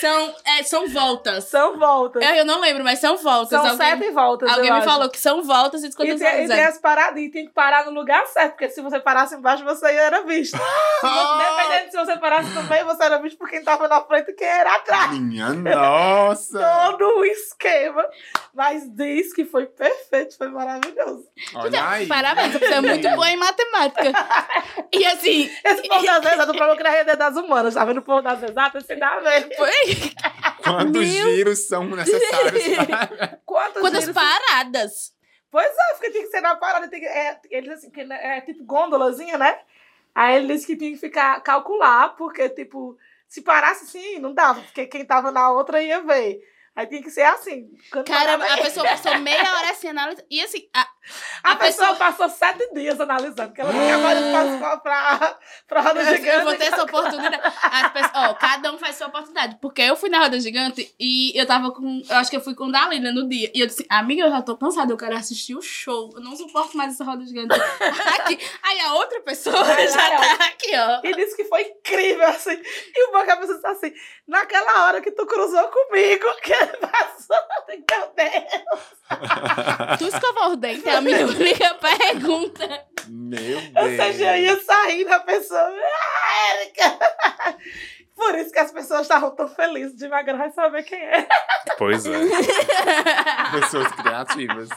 São, é, são voltas. São voltas. Eu, eu não lembro, mas são voltas. São alguém sete voltas, alguém eu me acho. falou que são voltas e E tem, e tem as paradas, e tem que parar no lugar certo, porque se você parasse embaixo, você era visto. Se Dependendo se você parasse no meio, você era visto por quem tava na frente e quem era atrás. Minha nossa! Todo o esquema. Mas diz que foi perfeito, foi maravilhoso. Olha aí. Parabéns, você é muito boa em matemática. E assim, Esse povo das exatas, o problema é que na rede das humanas, tá vendo? O povo das exatas, você dá a ver. Quantos Meu- giros são necessários para... Quantos Quantas giros- paradas? Pois é, porque tinha que ser na parada. Tem que, é, eles assim, que é tipo gôndolazinha, né? Aí ele disse que tinha que ficar, calcular, porque, tipo, se parasse assim, não dava, porque quem tava na outra ia ver. Aí tinha que ser assim. Cara, a pessoa passou meia hora assim analisando. E assim, a, A, a pessoa, pessoa- passou sete dias analisando, porque ela não tinha mais espaço pra, pra, roda eu, gigante. eu vou ter essa oportunidade. As pessoas, ó, cada um faz sua oportunidade. Porque eu fui na roda gigante e eu tava com. Eu acho que eu fui com Dalila no dia. E eu disse, amiga, eu já tô cansada, eu quero assistir o show. Eu não suporto mais essa roda gigante. Aqui. Aí a outra pessoa Vai já lá, tá aqui, ó. E disse que foi incrível, assim. E o a pessoa disse assim, naquela hora que tu cruzou comigo, que passou, meu Deus. Tu escovou o dente? É a minha única pergunta. Meu Ou seja, eu Deus. ia sair da pessoa. Ah, Érica! Por isso que as pessoas estavam tão felizes de vai saber quem é. Pois é. Pessoas criativas.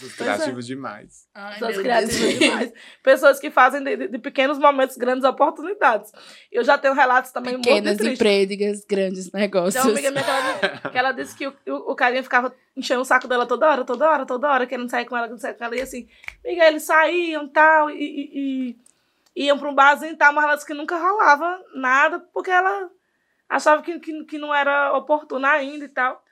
Pessoas é. criativas demais. Ai, Pessoas criativas Deus. demais. Pessoas que fazem de, de- pequenos momentos grandes oportunidades. Eu já tenho relatos também Pequenas muito e tristes. grandes negócios. Tem uma amiga minha que ela, que ela disse que o, o, o carinha ficava enchendo o saco dela toda hora, toda hora, toda hora, querendo sair com ela, querendo sair com ela. E assim, amiga, eles saíam tal, e, e, e iam pra um barzinho e tal, mas ela disse que nunca rolava nada, porque ela achava que, que, que não era oportuna ainda e tal.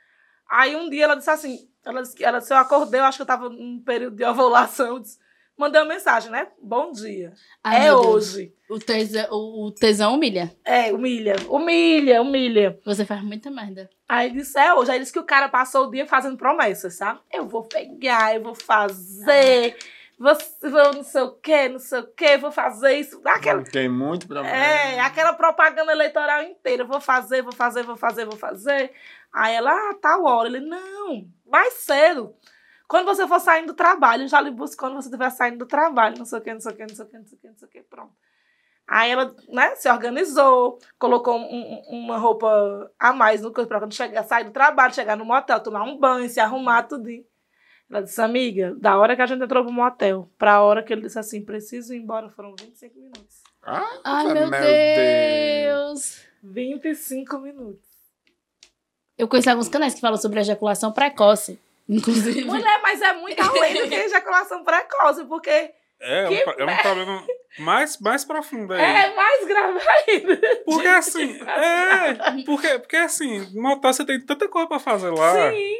Aí um dia ela disse assim, ela disse que ela disse, eu acordei, eu acho que eu tava num período de ovulação, disse, mandei uma mensagem, né? Bom dia. Ai, é hoje. O tesão, o, o tesão humilha. É, humilha, humilha, humilha. Você faz muita merda. Aí disse, é hoje. Aí disse que o cara passou o dia fazendo promessas, sabe? Eu vou pegar, eu vou fazer, vou, vou não sei o quê, não sei o quê, vou fazer isso. Aquela, Tem muito problema. é, aquela propaganda eleitoral inteira. Vou fazer, vou fazer, vou fazer, vou fazer. Aí ela, ah, tal hora. Ele, não, mais cedo. Quando você for saindo do trabalho, já lhe busco quando você estiver saindo do trabalho, não sei o quê, não sei o quê, não sei o quê, não sei o quê, não sei o quê, pronto. Aí ela, né, se organizou, colocou um- um- uma roupa a mais no corpo pra quando chegar, sair do trabalho, chegar no motel, tomar um banho, se arrumar, tudo. Ela disse, amiga, da hora que a gente entrou pro motel, pra hora que ele disse assim, preciso ir embora, foram 25 minutos. Ah, Ai, meu, meu Deus. 25 minutos. Eu conheço alguns canais que falam sobre ejaculação precoce. Inclusive. Mulher, mas é muito além do que ejaculação precoce, porque É, Que é um problema mais, mais profundo aí. é mais grave ainda. Porque assim, é, porque, porque assim, motel você tem tanta coisa pra fazer lá, Sim.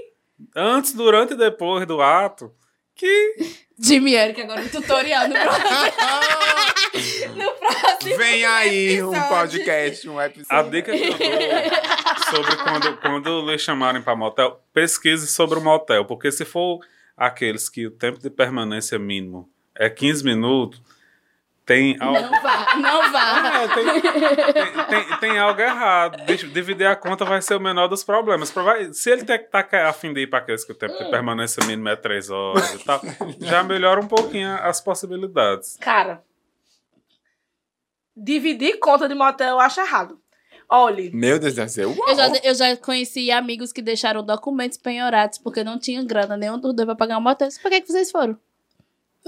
Antes, durante e depois do ato, que Jimmy Eric agora um tutorial no próximo. no próximo. Vem aí um episódio. podcast, um episódio. a dica que eu dou sobre quando, quando lhe chamarem pra motel, pesquise sobre o motel, porque se for aqueles que o tempo de permanência mínimo é 15 minutos, tem algo... Não vá, não vá. É, tem, tem, tem- tem algo errado. Dividir a conta vai ser o menor dos problemas. Se ele tá a fim de ir para aqueles que o tempo de permanência mínimo é 3 horas e tal, já melhora um pouquinho as possibilidades. Cara, dividir conta de motel eu acho errado. Olhe, Meu Deus do céu. Eu já, eu já conheci amigos que deixaram documentos penhorados porque não tinham grana nenhum dos dois pra pagar um motel. Por que, que vocês foram?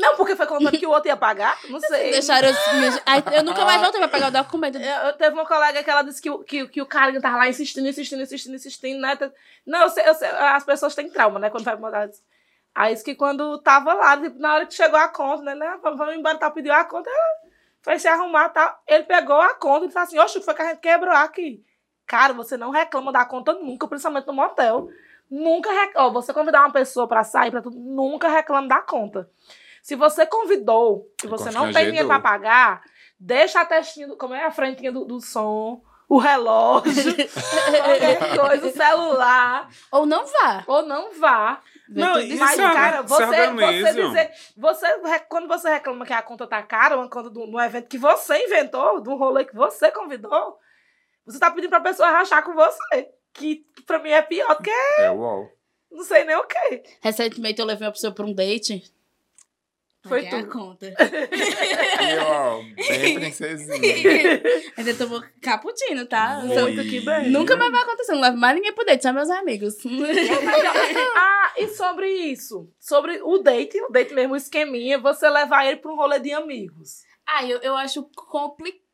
Não porque foi contando que o outro ia pagar, não sei. Deixaram Ai, Eu nunca mais voltei pra pagar o documento. Eu, eu teve uma colega que ela disse que, o- que, que o cara tava lá insistindo, insistindo, insistindo, insistindo, né? Não, eu sei, eu sei, as pessoas têm trauma, né? Quando vai mandar. Aí disse que quando tava lá, tipo, na hora que chegou a conta, né? né, Vamos embora, tá, pediu a conta, ela foi se arrumar e tal. Ele pegou a conta e disse assim: Oxe, foi que a gente quebrou aqui. Cara, você não reclama da conta nunca, principalmente no motel. Nunca reclama. Você convidar uma pessoa pra sair, pra tudo, nunca reclama da conta. Se você convidou e você não tem dinheiro pra Constrangedor. pagar, deixa a testinha, do, como é a frentinha do, do som, o relógio, qualquer coisa, o celular, Ou não vá. ou não vá. Não, isso Mas, é cara, você, é você dizer. Você, quando você reclama que a conta tá cara, uma conta de um evento que você inventou, de um rolê que você convidou, você tá pedindo pra pessoa rachar com você. Que pra mim é pior do que É uau. não sei nem o quê. Recentemente eu levei uma pessoa pra um date. Foi Paguei a tudo. conta. E, ó, bem princesinha. Ainda tomou cappuccino, tá? Ui. Então, Muito que bem. Nunca mais vai acontecer. Não levo mais ninguém pro date, só meus amigos. ah, e sobre isso? Sobre o date, o date mesmo, o esqueminha, você levar ele pra um rolê de amigos. Ah, eu, eu acho complicado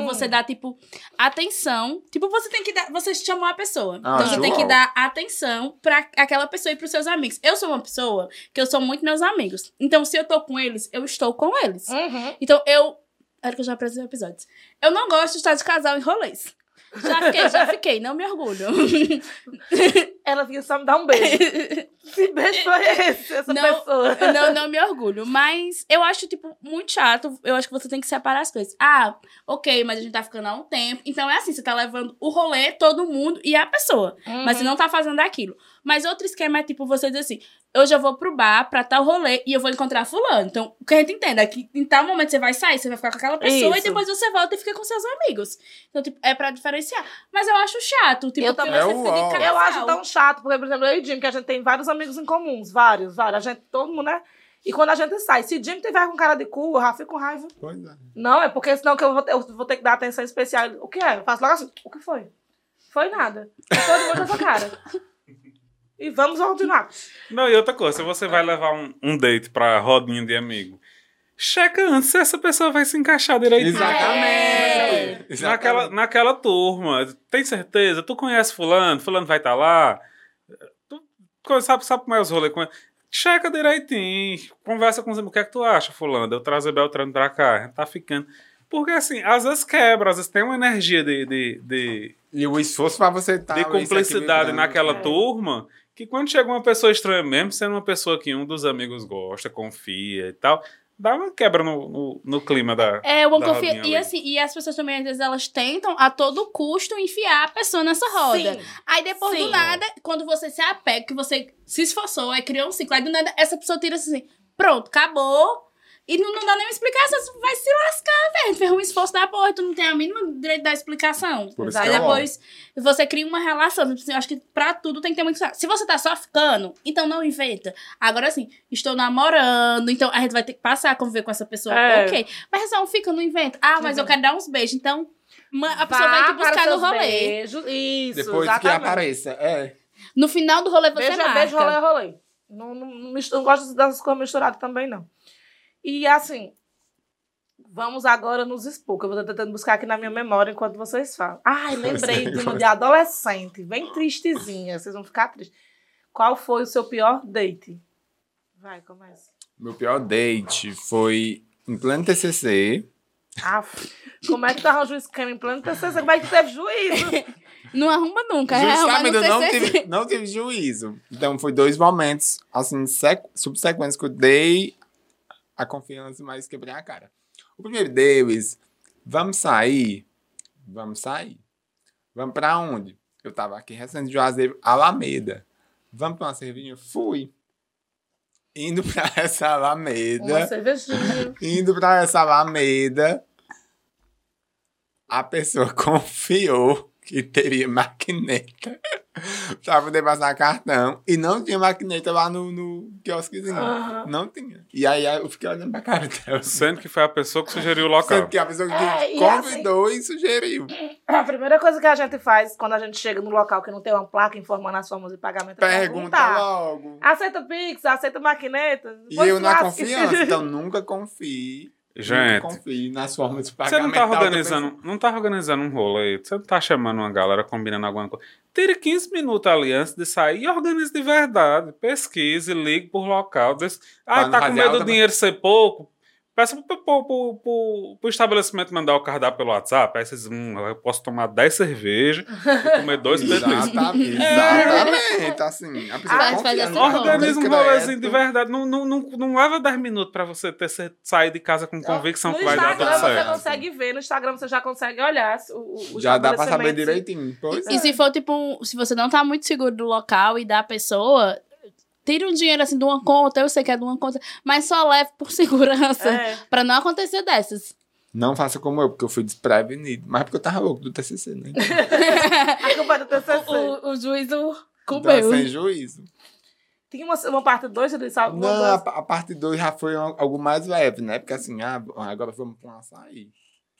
Hum. você dar, tipo, atenção. Tipo, você tem que dar. Você chamou a pessoa. Ah, então você tem que dar atenção pra aquela pessoa e pros seus amigos. Eu sou uma pessoa que eu sou muito meus amigos. Então, se eu tô com eles, eu estou com eles. Uhum. Então, eu. Era que eu já apresentei episódios. Eu não gosto de estar de casal em rolês. Já fiquei, já fiquei, não me orgulho. Ela vinha só me dar um beijo. que beijo foi esse, essa Não, pessoa? não, não me orgulho. Mas eu acho, tipo, muito chato. Eu acho que você tem que separar as coisas. Ah, ok, mas a gente tá ficando há um tempo. Então é assim, você tá levando o rolê, todo mundo e a pessoa. Mas você Uhum. não tá fazendo aquilo. Mas outro esquema é, tipo, você dizer assim, hoje eu vou pro bar pra tal rolê e eu vou encontrar fulano. Então, o que a gente entende é que em tal momento você vai sair, você vai ficar com aquela pessoa Isso. e depois você volta e fica com seus amigos. Então, tipo, é pra diferenciar. Mas eu acho chato, tipo, Eu também. você É fica de Eu acho tão chato, porque, por exemplo, eu e Jim, que a gente tem vários amigos em comuns, vários, vários. A gente, todo mundo, né? E quando a gente sai, se Jim tiver com cara de cu, eu já fico com raiva. Pois é. Não, é porque senão que eu vou, ter- eu vou ter que dar atenção especial. O que é? Eu faço logo assim, o que foi? Foi nada. Todo mundo essa cara. E vamos continuar. Não, e outra coisa, se você vai levar um, um date pra rodinha de amigo, checa antes se essa pessoa vai se encaixar direitinho. Exatamente. Exatamente. Naquela, naquela turma. Tem certeza? Tu conhece fulano? Fulano vai estar lá? Tu sabe, sabe como é os rolês com ele? Checa direitinho. Conversa com os amigos. O que é que tu acha, fulano? Eu trazer Beltrano pra cá. Tá ficando. Porque assim, às vezes quebra, às vezes tem uma energia de, de, de, E o esforço pra você estar. de cumplicidade naquela é. turma, que quando chega uma pessoa estranha, mesmo sendo uma pessoa que um dos amigos gosta, confia e tal, dá uma quebra no, no, no clima da. É, uma da confia... E assim, e as pessoas também, às vezes, elas tentam a todo custo enfiar a pessoa nessa roda. Sim. Aí depois Sim. do nada, quando você se apega, que você se esforçou, aí criou um ciclo, aí do nada essa pessoa tira assim, pronto, acabou. E não, não dá nem uma explicação, você vai se lascar, velho. Fez um esforço da porra, tu não tem a mínima direito da explicação. Por Aí que é depois você cria uma relação. Tipo assim, Eu acho que pra tudo tem que ter muito. Se você tá só ficando, então não inventa. Agora assim, estou namorando, então a gente vai ter que passar a conviver com essa pessoa. É. Ok. Mas só não fica, não inventa. Ah, mas eu Uhum. quero dar uns beijos. Então, a pessoa Vá vai te buscar no rolê. Beijos. Isso, Depois que exatamente. apareça. É. No final do rolê você Beijo é marca. beijo, rolê é rolê. Não, não, não, não gosto dessas coisas misturadas também, não. E assim, vamos agora nos expor, que eu vou tentando buscar aqui na minha memória enquanto vocês falam. Ai, lembrei de uma de adolescente, bem tristezinha, vocês vão ficar tristes. Qual foi o seu pior date? Vai, começa. Meu pior date foi em pleno TCC. Aff, como é que tu arranja um esquema em plano TCC? Como é que tu teve juízo? Não arruma nunca. é, Justamente, eu não tive, não tive juízo. Então, foi dois momentos, assim, sec- subsequentes que eu dei a confiança, mas quebrei a cara. O primeiro deles, vamos sair? Vamos sair. Vamos pra onde? Eu tava aqui recente de Juazeiro, Alameda. Vamos pra uma cervejinha? Fui. Indo pra essa Alameda. Uma cervejinha. Indo pra essa Alameda, a pessoa confiou que teria maquineta pra poder passar cartão. E não tinha maquineta lá no, no quiosquezinho. Aham. Não tinha. E aí eu fiquei olhando pra cara dela. Sendo que foi a pessoa que sugeriu o local. Sendo que a pessoa que É, e convidou e sugeriu. A primeira coisa que a gente faz quando a gente chega no local que não tem uma placa informando as formas de pagamento é Pergunta perguntar. logo. Aceita Pix, aceita maquineta. E eu na confiança, então nunca confie. Gente, confie nas formas de Você não tá organizando, não tá organizando um rolo aí. Você não tá chamando uma galera, combinando alguma coisa. Tire 15 minutos ali antes de sair e organize de verdade. Pesquise, ligue por local. Des... Ah, tá com medo do dinheiro ser pouco? Peça pro, pro, pro, pro, pro estabelecimento mandar o cardápio pelo WhatsApp. Aí vocês, hum, eu posso tomar 10 cervejas e comer dois petiscos. Exatamente, exatamente. Assim, a pessoa Ah, confia faz no assim, cartão de Organiza um rolezinho de verdade. Não, não, não, não leva 10 minutos pra você ter, sair de casa com convicção no que vai dar Instagram tudo você certo. consegue ver, no Instagram você já consegue olhar o, o Já dá pra saber direitinho. Pois E se for, tipo, um- se você não tá muito seguro do local e da pessoa, tira um dinheiro assim de uma conta, eu sei que é de uma conta, mas só leve por segurança. É. Pra não acontecer dessas. Não faça como eu, porque eu fui desprevenido. Mas porque eu tava louco do TCC, né? A culpa do TCC. O, o juízo Tava comeu. sem juízo. Tinha uma, uma parte 2, você disse alguma Não, a, a parte 2 já foi um- algo mais leve, né? Porque assim, ah, agora vamos pra um açaí.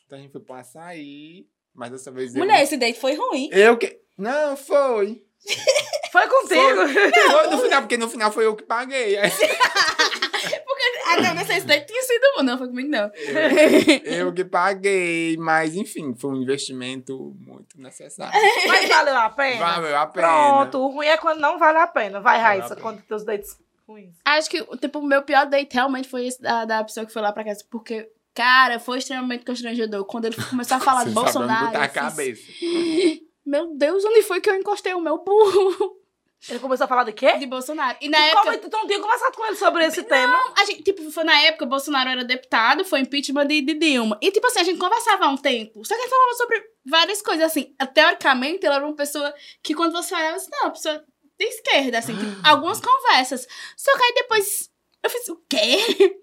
Então a gente foi pra um açaí, mas dessa vez eu... Mulher, esse date foi ruim. Eu que... Não, foi. Foi contigo. Foi no final, porque no final foi eu que paguei. Aí Ah, não, não sei se esse date tinha sido bom. Não, foi comigo não. Eu que paguei, mas enfim, foi um investimento muito necessário. Mas valeu a pena? Valeu a pena. Pronto, o ruim é quando não vale a pena. Vai, Vale a Raíssa, conta teus dates ruins. Acho que, tipo, o meu pior date realmente foi esse da, da pessoa que foi lá pra casa. Porque, cara, foi extremamente constrangedor. Quando ele começou a falar de Você Bolsonaro. botar a eu fiz, cabeça. Meu Deus, onde foi que eu encostei o meu burro Ele começou a falar de quê? de Bolsonaro? E na E época. como, tu não tinha conversado com ele sobre esse tema? A gente, tipo, foi na época, Bolsonaro era deputado, foi impeachment de, de Dilma. E, tipo assim, a gente conversava há um tempo. Só que ele falava sobre várias coisas, assim. Teoricamente, ele era uma pessoa que, quando você olhava, assim, não, uma pessoa de esquerda, assim. tipo, algumas conversas. Só que aí depois, eu fiz, o quê?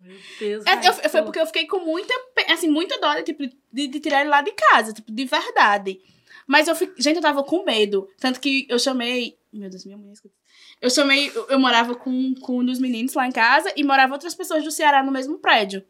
Meu Deus, É, eu- Raíssa. foi porque eu fiquei com muita, assim, muita dó, tipo, de, de tirar ele lá de casa, tipo, de verdade. Mas eu fiquei, gente, eu tava com medo. Tanto que eu chamei, meu Deus, minha mãe escuta. Eu chamei, eu, morava com, com um dos meninos lá em casa e morava outras pessoas do Ceará no mesmo prédio.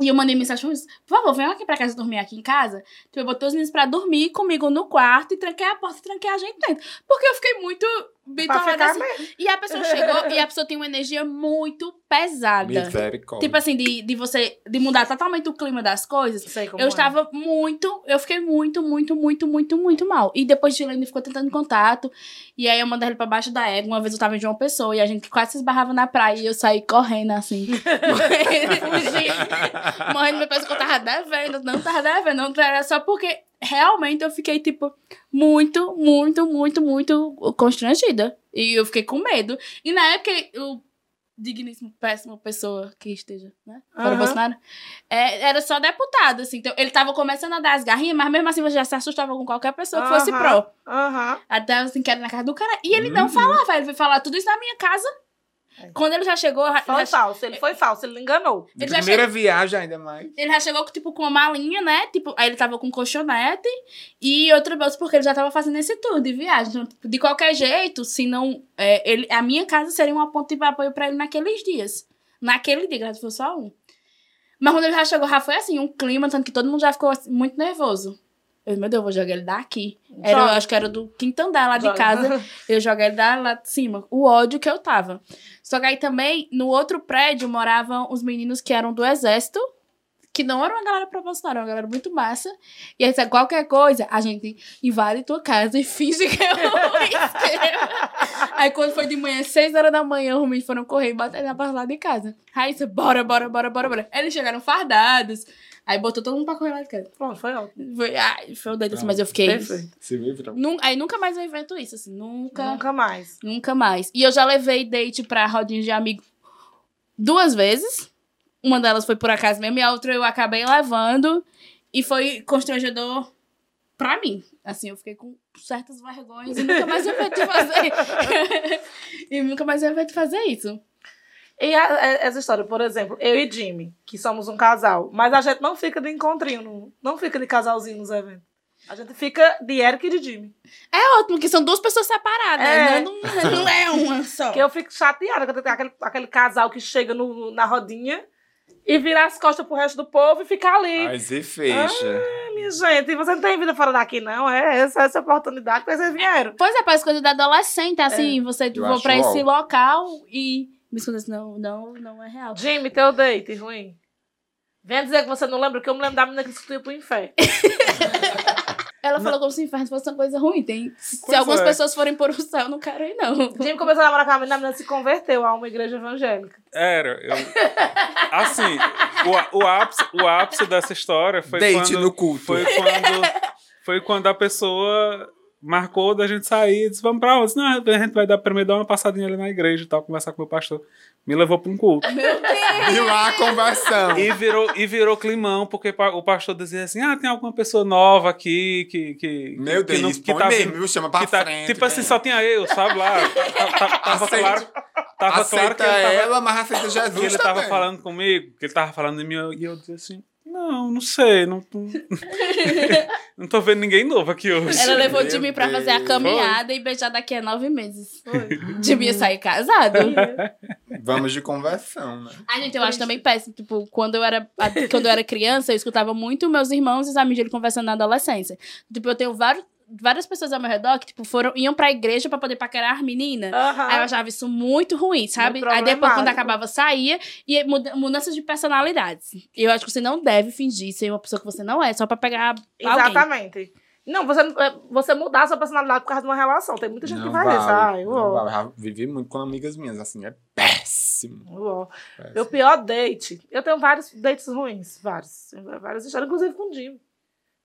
E eu mandei mensagem pra eles, por favor, aqui pra casa dormir aqui em casa. Então eu botei os meninos pra dormir comigo no quarto e tranquei a porta e tranquei a gente dentro. Porque eu fiquei muito bitolada ficar assim. mesmo. E a pessoa chegou e a pessoa tem uma energia muito pesada. Misericórdia. Tipo assim, de, de você. De mudar totalmente o clima das coisas. Sei como Eu é. estava muito. Eu fiquei muito, muito, muito, muito, muito mal. E depois de ele ficou tentando contato. E aí eu mandei ele pra baixo da égua. Uma vez eu tava em João Pessoa e a gente quase se esbarrava na praia. E eu saí correndo assim. Morrendo, morrendo, meu pessoal que eu tava devendo. Não tava devendo. Não era só porque realmente eu fiquei, tipo, muito, muito, muito, muito constrangida. E eu fiquei com medo. E na época, o digníssimo, péssima pessoa que esteja, né? Fora Aham. Bolsonaro. é, era só deputado, assim. Então, ele tava começando a dar as garrinhas, mas mesmo assim você já se assustava com qualquer pessoa que fosse pró. Aham. Até assim, que era na casa do cara. E ele não Uhum. falava, ele foi falar tudo isso na minha casa. É. Quando ele já chegou, Foi já, falso, ele foi falso, ele enganou. Ele primeira viagem, ainda mais. ele já chegou, tipo, com uma malinha, né? Tipo, aí ele tava com colchonete e outra bolsa, porque ele já tava fazendo esse tour de viagem. Então, tipo, de qualquer jeito, se não. é, ele, a minha casa seria uma ponte de apoio pra ele naqueles dias. Naquele dia, graças a Deus, foi só um. Mas quando ele já chegou, já foi assim, um clima, tanto que todo mundo já ficou assim, muito nervoso. Eu, meu Deus, eu vou jogar ele daqui. Era, eu acho que era do quinto andar lá de Joga. casa. Eu joguei ele da- lá de cima. O ódio que eu tava. Só que aí também, no outro prédio, moravam os meninos que eram do exército. Que não era uma galera proporcional, era uma galera muito massa. E aí, qualquer coisa, a gente invade tua casa e finge que é um. Aí, quando foi de manhã, seis horas da manhã, os meninos foram correr e bater na porta lá de casa. Aí, você, bora, bora, bora, bora, bora. Eles chegaram fardados. Aí, botou todo mundo pra correr lá de casa. Pronto, foi ótimo. Foi, ai, foi o dedo, assim, mas eu fiquei... Perfeito. Se livra. Nun- aí, nunca mais eu invento isso, assim, nunca... Nunca mais. Nunca mais. E eu já levei date pra rodinha de amigo duas vezes. Uma delas foi por acaso mesmo, e a outra eu acabei levando. E foi constrangedor pra mim. Assim, eu fiquei com certas vergonhas e nunca mais eu invento fazer. e nunca mais eu invento fazer isso. E a- a- essa história, por exemplo, eu e Jimmy, que somos um casal, mas a gente não fica de encontrinho, não, não fica de casalzinho nos eventos. A gente fica de Eric e de Jimmy. É ótimo, que são duas pessoas separadas, É. né? Não, não é uma só. Porque eu fico chateada quando tem aquele, aquele casal que chega no, na rodinha e vira as costas pro resto do povo e fica ali. Mas e fecha. Ah, minha gente, você não tem vida fora daqui, não? É essa, essa oportunidade que vocês vieram. Pois é, parece coisa da adolescente, assim, você Eu vou pra esse local e me escuta assim, não, não, não é real. Jimmy, teu date ruim. Venha dizer que você não lembra, que eu me lembro da menina que discutiu pro inferno. Ela Não. falou como se o inferno fosse uma coisa ruim. Tem, se Pois algumas é. pessoas forem por o céu, eu não quero ir, não. Jimmy começou a namorar com a menina, a menina se converteu a uma igreja evangélica. Era, eu... Assim, o, o, ápice, o ápice dessa história foi Date quando... no culto. Foi quando, foi quando a pessoa marcou da gente sair, disse, vamos pra onde? Disse, Não, a gente vai dar, primeiro dar uma passadinha ali na igreja e tal, conversar com o meu pastor. Me levou pra um culto. E lá a conversão. E virou, e virou climão, porque o pastor dizia assim, ah, tem alguma pessoa nova aqui que... que Meu que Deus, não- que põe tá mesmo, viu? Chama pra que tá- frente. tipo assim, né? só tinha eu, sabe lá? Ta- ta- Tava claro, tava aceita claro que ele tava, ela, mas aceita Jesus que ele tava também. falando comigo, que ele tava falando de mim, e eu dizia assim, não, não sei, não, não, não tô vendo ninguém novo aqui hoje. Ela levou o Jimmy pra fazer a caminhada e beijar daqui a nove meses. Jimmy ia sair casado. Vamos de conversão, né? A gente, eu acho também péssimo. Tipo, quando eu era, quando eu era criança, eu escutava muito meus irmãos e os amigos dele conversando na adolescência. Tipo, eu tenho vários, várias pessoas ao meu redor que, tipo, foram, iam pra igreja pra poder paquerar menina. Aham. Aí eu achava isso muito ruim, sabe? Muito Aí depois, quando acabava, saía e muda- mudanças de personalidades. Eu acho que você não deve fingir ser uma pessoa que você não é, só pra pegar alguém. Exatamente. Não, você, é, você mudar a sua personalidade por causa de uma relação. Tem muita gente que faz isso. Ai, não uó, vale. Já vivi muito com amigas minhas, assim, é péssimo. péssimo. Meu pior date. Eu tenho vários dates ruins. Vários. Várias histórias, inclusive com o Jim.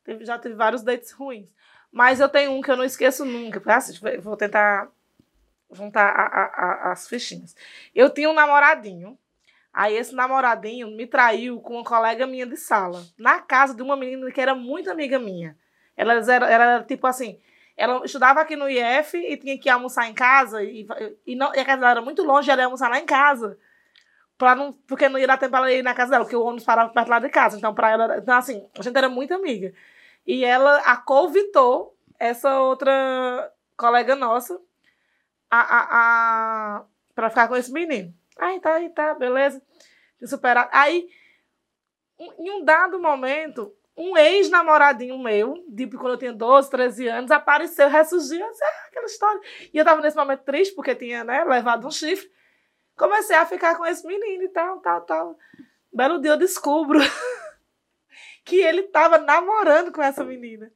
Teve, já tive vários dates ruins. Mas eu tenho um que eu não esqueço nunca. assim, vou- tentar juntar a- a- a- as fichinhas. Eu tinha um namoradinho. Aí esse namoradinho me traiu com uma colega minha de sala. Na casa de uma menina que era muito amiga minha. Ela era, era tipo assim. Ela estudava aqui no IF e tinha que almoçar em casa. E, e, não, e a casa dela era muito longe, ela ia almoçar lá em casa. Não, porque não ia dar tempo pra ela ir na casa dela, porque o ônibus parava perto lá de casa. Então, pra ela. Então, assim, a gente era muito amiga. E ela acolvitou essa outra colega nossa a, a, a, ficar com esse menino. Aí tá, aí tá, beleza. De superar. Aí, em um dado momento, um ex-namoradinho meu, tipo quando eu tinha 12, 13 anos, apareceu, ressurgiu, assim, ah, aquela história. E eu tava nesse momento triste, porque tinha, né, levado um chifre. Comecei a ficar com esse menino e tal, tal, tal. Belo dia eu descubro que ele tava namorando com essa menina.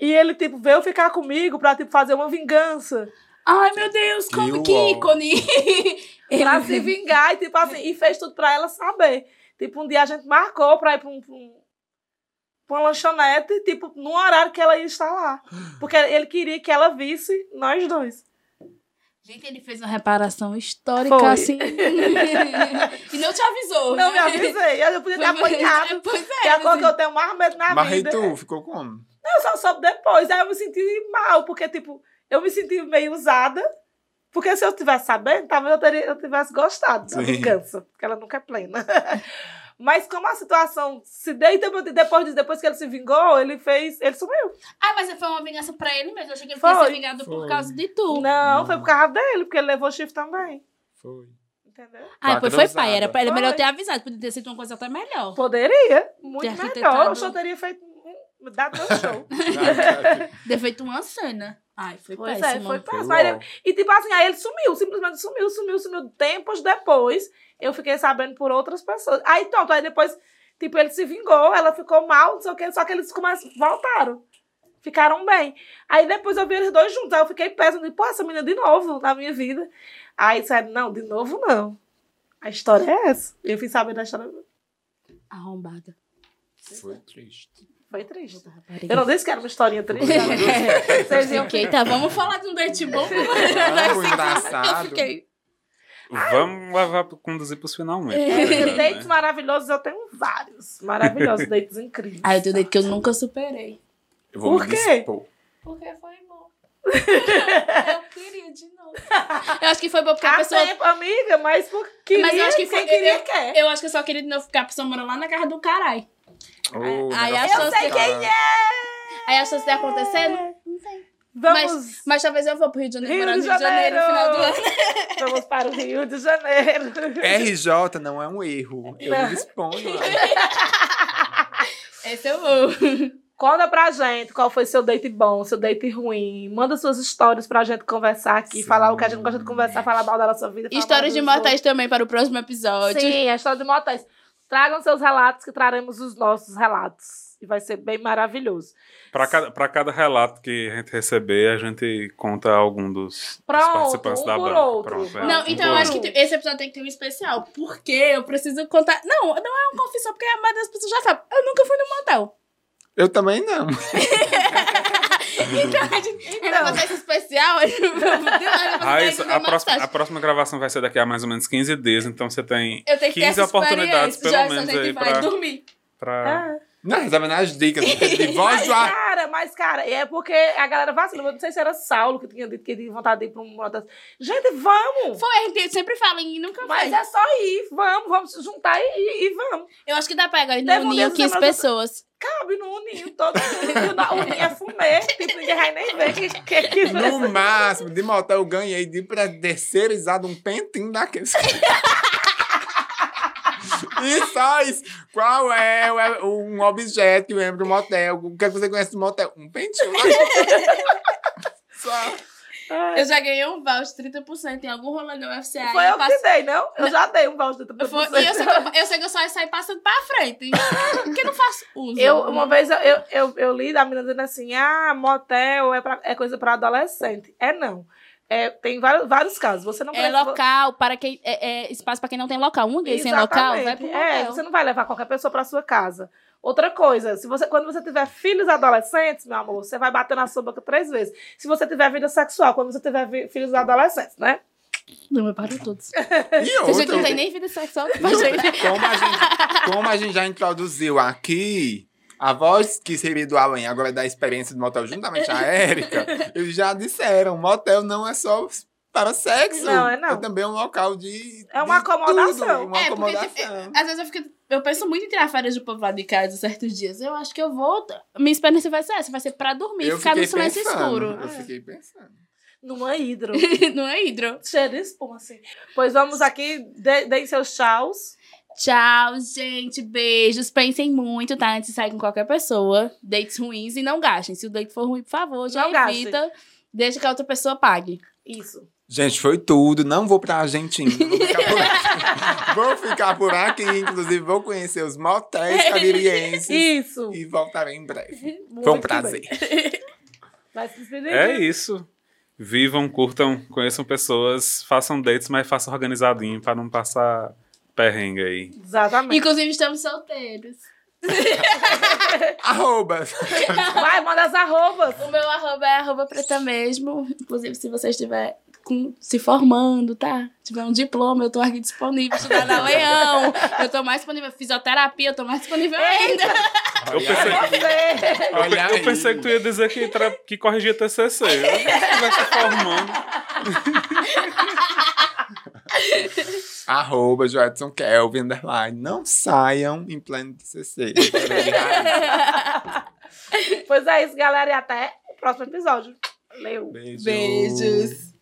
E ele, tipo, veio ficar comigo pra, tipo, fazer uma vingança. Ai, meu Deus, como que ícone! Pra se vingar, e, tipo, assim, e fez tudo pra ela saber. Tipo, um dia a gente marcou pra ir pra, um, pra, um- pra uma lanchonete, tipo, no horário que ela ia estar lá. Porque ele queria que ela visse nós dois. Gente, ele fez uma reparação histórica, Foi. assim. e não te avisou. Não me né? avisei, eu podia ter Foi- apanhado. Pois é. Que é a coisa que eu tenho mais medo na Mas vida. tu, ficou como? Eu só soube depois. Aí eu me senti mal, porque, tipo, eu me senti meio usada. Porque se eu tivesse sabendo, talvez eu, teria, eu tivesse gostado da Sim. vingança. Porque ela nunca é plena. Mas como a situação se deu, e depois, depois, disso, depois que ele se vingou, ele fez. Ele sumiu. Ah, mas foi uma vingança pra ele mesmo. Eu achei que ele Foi. tinha se vingado por Foi. causa de tu. Não, foi por causa dele, porque ele levou chifre também. Foi. Entendeu? Ah, depois foi pai. Era, pra- era Foi. melhor ter avisado. Podia ter sido uma coisa até melhor. Poderia. Muito Ter melhor. arquitetado. Eu só teria feito. um- Dado meu show. Ter feito uma cena. Ai, foi Pois é, péssimo. foi péssimo. Foi ele- uó. E tipo assim, aí ele sumiu, simplesmente sumiu, sumiu, sumiu. Tempos depois, eu fiquei sabendo por outras pessoas. Aí pronto, aí depois, tipo, ele se vingou, ela ficou mal, não sei o quê, só que eles começam, voltaram. Ficaram bem. Aí depois eu vi eles dois juntos, aí eu fiquei péssimo, de, pô, essa menina de novo na minha vida. Aí disseram, não, de novo não. A história é essa. Eu fui sabendo da história, Arrombada. Foi triste. foi triste. Eu não disse que era uma historinha triste. Vocês iam Ok, tá, vamos falar de um date bom. Foi Eu engraçado. fiquei. Vamos levar, conduzir pros finalmente. Porque né? dates maravilhosos eu tenho vários. Maravilhosos, dates incríveis. Ah, eu tenho date que eu nunca superei. Eu vou Por me quê? dispor. Porque foi bom. eu queria de novo. Eu acho que foi bom porque a Há pessoa. tempo, amiga, mas por queria, Mas eu acho que foi- quem queria eu- quer. Eu acho que eu só queria de novo porque a pessoa morou lá na casa do caralho. Oh, Aí negócio a dos chance- caras. Aí a chance de acontecer. Vamos, Mas, mas talvez eu vou pro Rio de Janeiro, Rio morar no de Rio de Janeiro no final do ano. vamos para o Rio de Janeiro. RJ não é um erro. Eu me disponho. lá. Esse eu vou. Conta pra gente qual foi seu date bom, seu date ruim. Manda suas histórias pra gente conversar aqui, Sim. falar o que a gente gosta de conversar, falar mal da nossa vida. Histórias de mortais também para o próximo episódio. Sim, a história de motéis. Tragam seus relatos que traremos os nossos relatos. E vai ser bem maravilhoso. Pra cada, pra cada relato que a gente receber, a gente conta algum dos, dos Pronto, participantes um da banda. outro. Pronto, é, Não, um então eu acho outro. que esse episódio tem que ter um especial. Porque eu preciso contar. Não, não é uma confissão, porque a maioria das pessoas já sabe. Eu nunca fui no motel. Eu também não. Então a gente ainda fazer esse especial. Raíssa, a, próxima, a próxima gravação vai ser daqui a mais ou menos 15 dias, então você tem Eu tenho que ter 15 essa oportunidades, pelo menos, aí pra, dormir. pra... Não, recebendo as dicas de voz Mas, do ar. cara, mas, cara, é porque a galera vacila. Eu Não sei se era Saulo que tinha dito que tinha vontade de ir pra um motel. Gente, vamos! Foi, a gente sempre fala em nunca Mas vai. é só ir, vamos, vamos se juntar e, e, e vamos. Eu acho que dá pra pegar Teve no um ninho desses 15 semana- pessoas. Cabe no ninho todo mundo. O ninho é fumê. Tipo, ninguém vai nem ver que, que, que No máximo, de motel eu ganhei de pra terceirizado um pentinho daqueles. E só isso. Qual é o- um objeto que lembra do motel? O que, é que você conhece do motel? Um pentinho. Só. Eu já ganhei um voucher 30% em algum rolê no UFC. Foi eu que passo- dei, não? Eu já dei um voucher de Eu, fui- e eu sei, que eu, eu sei que eu só ia sair passando pra frente. Porque eu não faço uso. Eu, uma vez eu, eu, eu, eu li da menina dizendo assim: ah, motel é, pra, é coisa pra adolescente. É não. É, tem vários, vários casos. Você não É local, para quem. É, é espaço para quem não tem local. Um gay sem local, vai pro. É, você não vai levar qualquer pessoa pra sua casa. Outra coisa, se você, quando você tiver filhos adolescentes, meu amor, você vai bater na sua boca três vezes. Se você tiver vida sexual, quando você tiver vi- filhos adolescentes, né? Não, eu paro todos. E outra, não tem nem vida sexual como a, gente, como a gente já introduziu aqui, a voz que seria do além, agora da experiência do motel, juntamente a Érica, eles já disseram, motel não é só para sexo. Não, é não. É também um local de É uma de acomodação. tudo, uma É, porque acomodação. tipo, às vezes eu fico. Eu penso muito em tirar férias do povo lá de casa certos dias. Eu acho que eu vou. Minha experiência vai ser essa, vai ser pra dormir, Eu ficar no silêncio pensando, escuro. Eu fiquei pensando. Numa hidro. não é hidro. Cheio de espuma, assim. Pois vamos aqui, dê- deem seus tchauz. Tchau, gente. Beijos. Pensem muito, tá? Antes de sair com qualquer pessoa. Dates ruins e não gastem. Se o date for ruim, por favor, já Não evita. Deixa que a outra pessoa pague. Isso. Gente, foi tudo. Não vou pra Argentina. Vou ficar por aqui. vou ficar por aqui. Inclusive, vou conhecer os motéis caririenses. Isso. E voltarei em breve. Muito Foi um prazer. Vai se despedir? É isso. Vivam, curtam, conheçam pessoas, façam dates, mas façam organizadinho pra não passar perrengue aí. Exatamente. Inclusive, estamos solteiros. Arroba. Vai, manda as arrobas. O meu arroba é arroba preta mesmo. Inclusive, se você estiver com- se formando, tá? Tiver um diploma, eu tô aqui disponível. Estudar na Leão. Eu tô mais disponível. Fisioterapia, eu tô mais disponível ainda. Eu pensei, Você. eu, eu pensei que tu ia dizer que, que corrigia TCC. Eu se formando. Arroba Joedson Kelvin, underline. Não saiam em plano de CC. Pois é isso, galera. E até o próximo episódio. Valeu. Beijo. Beijos.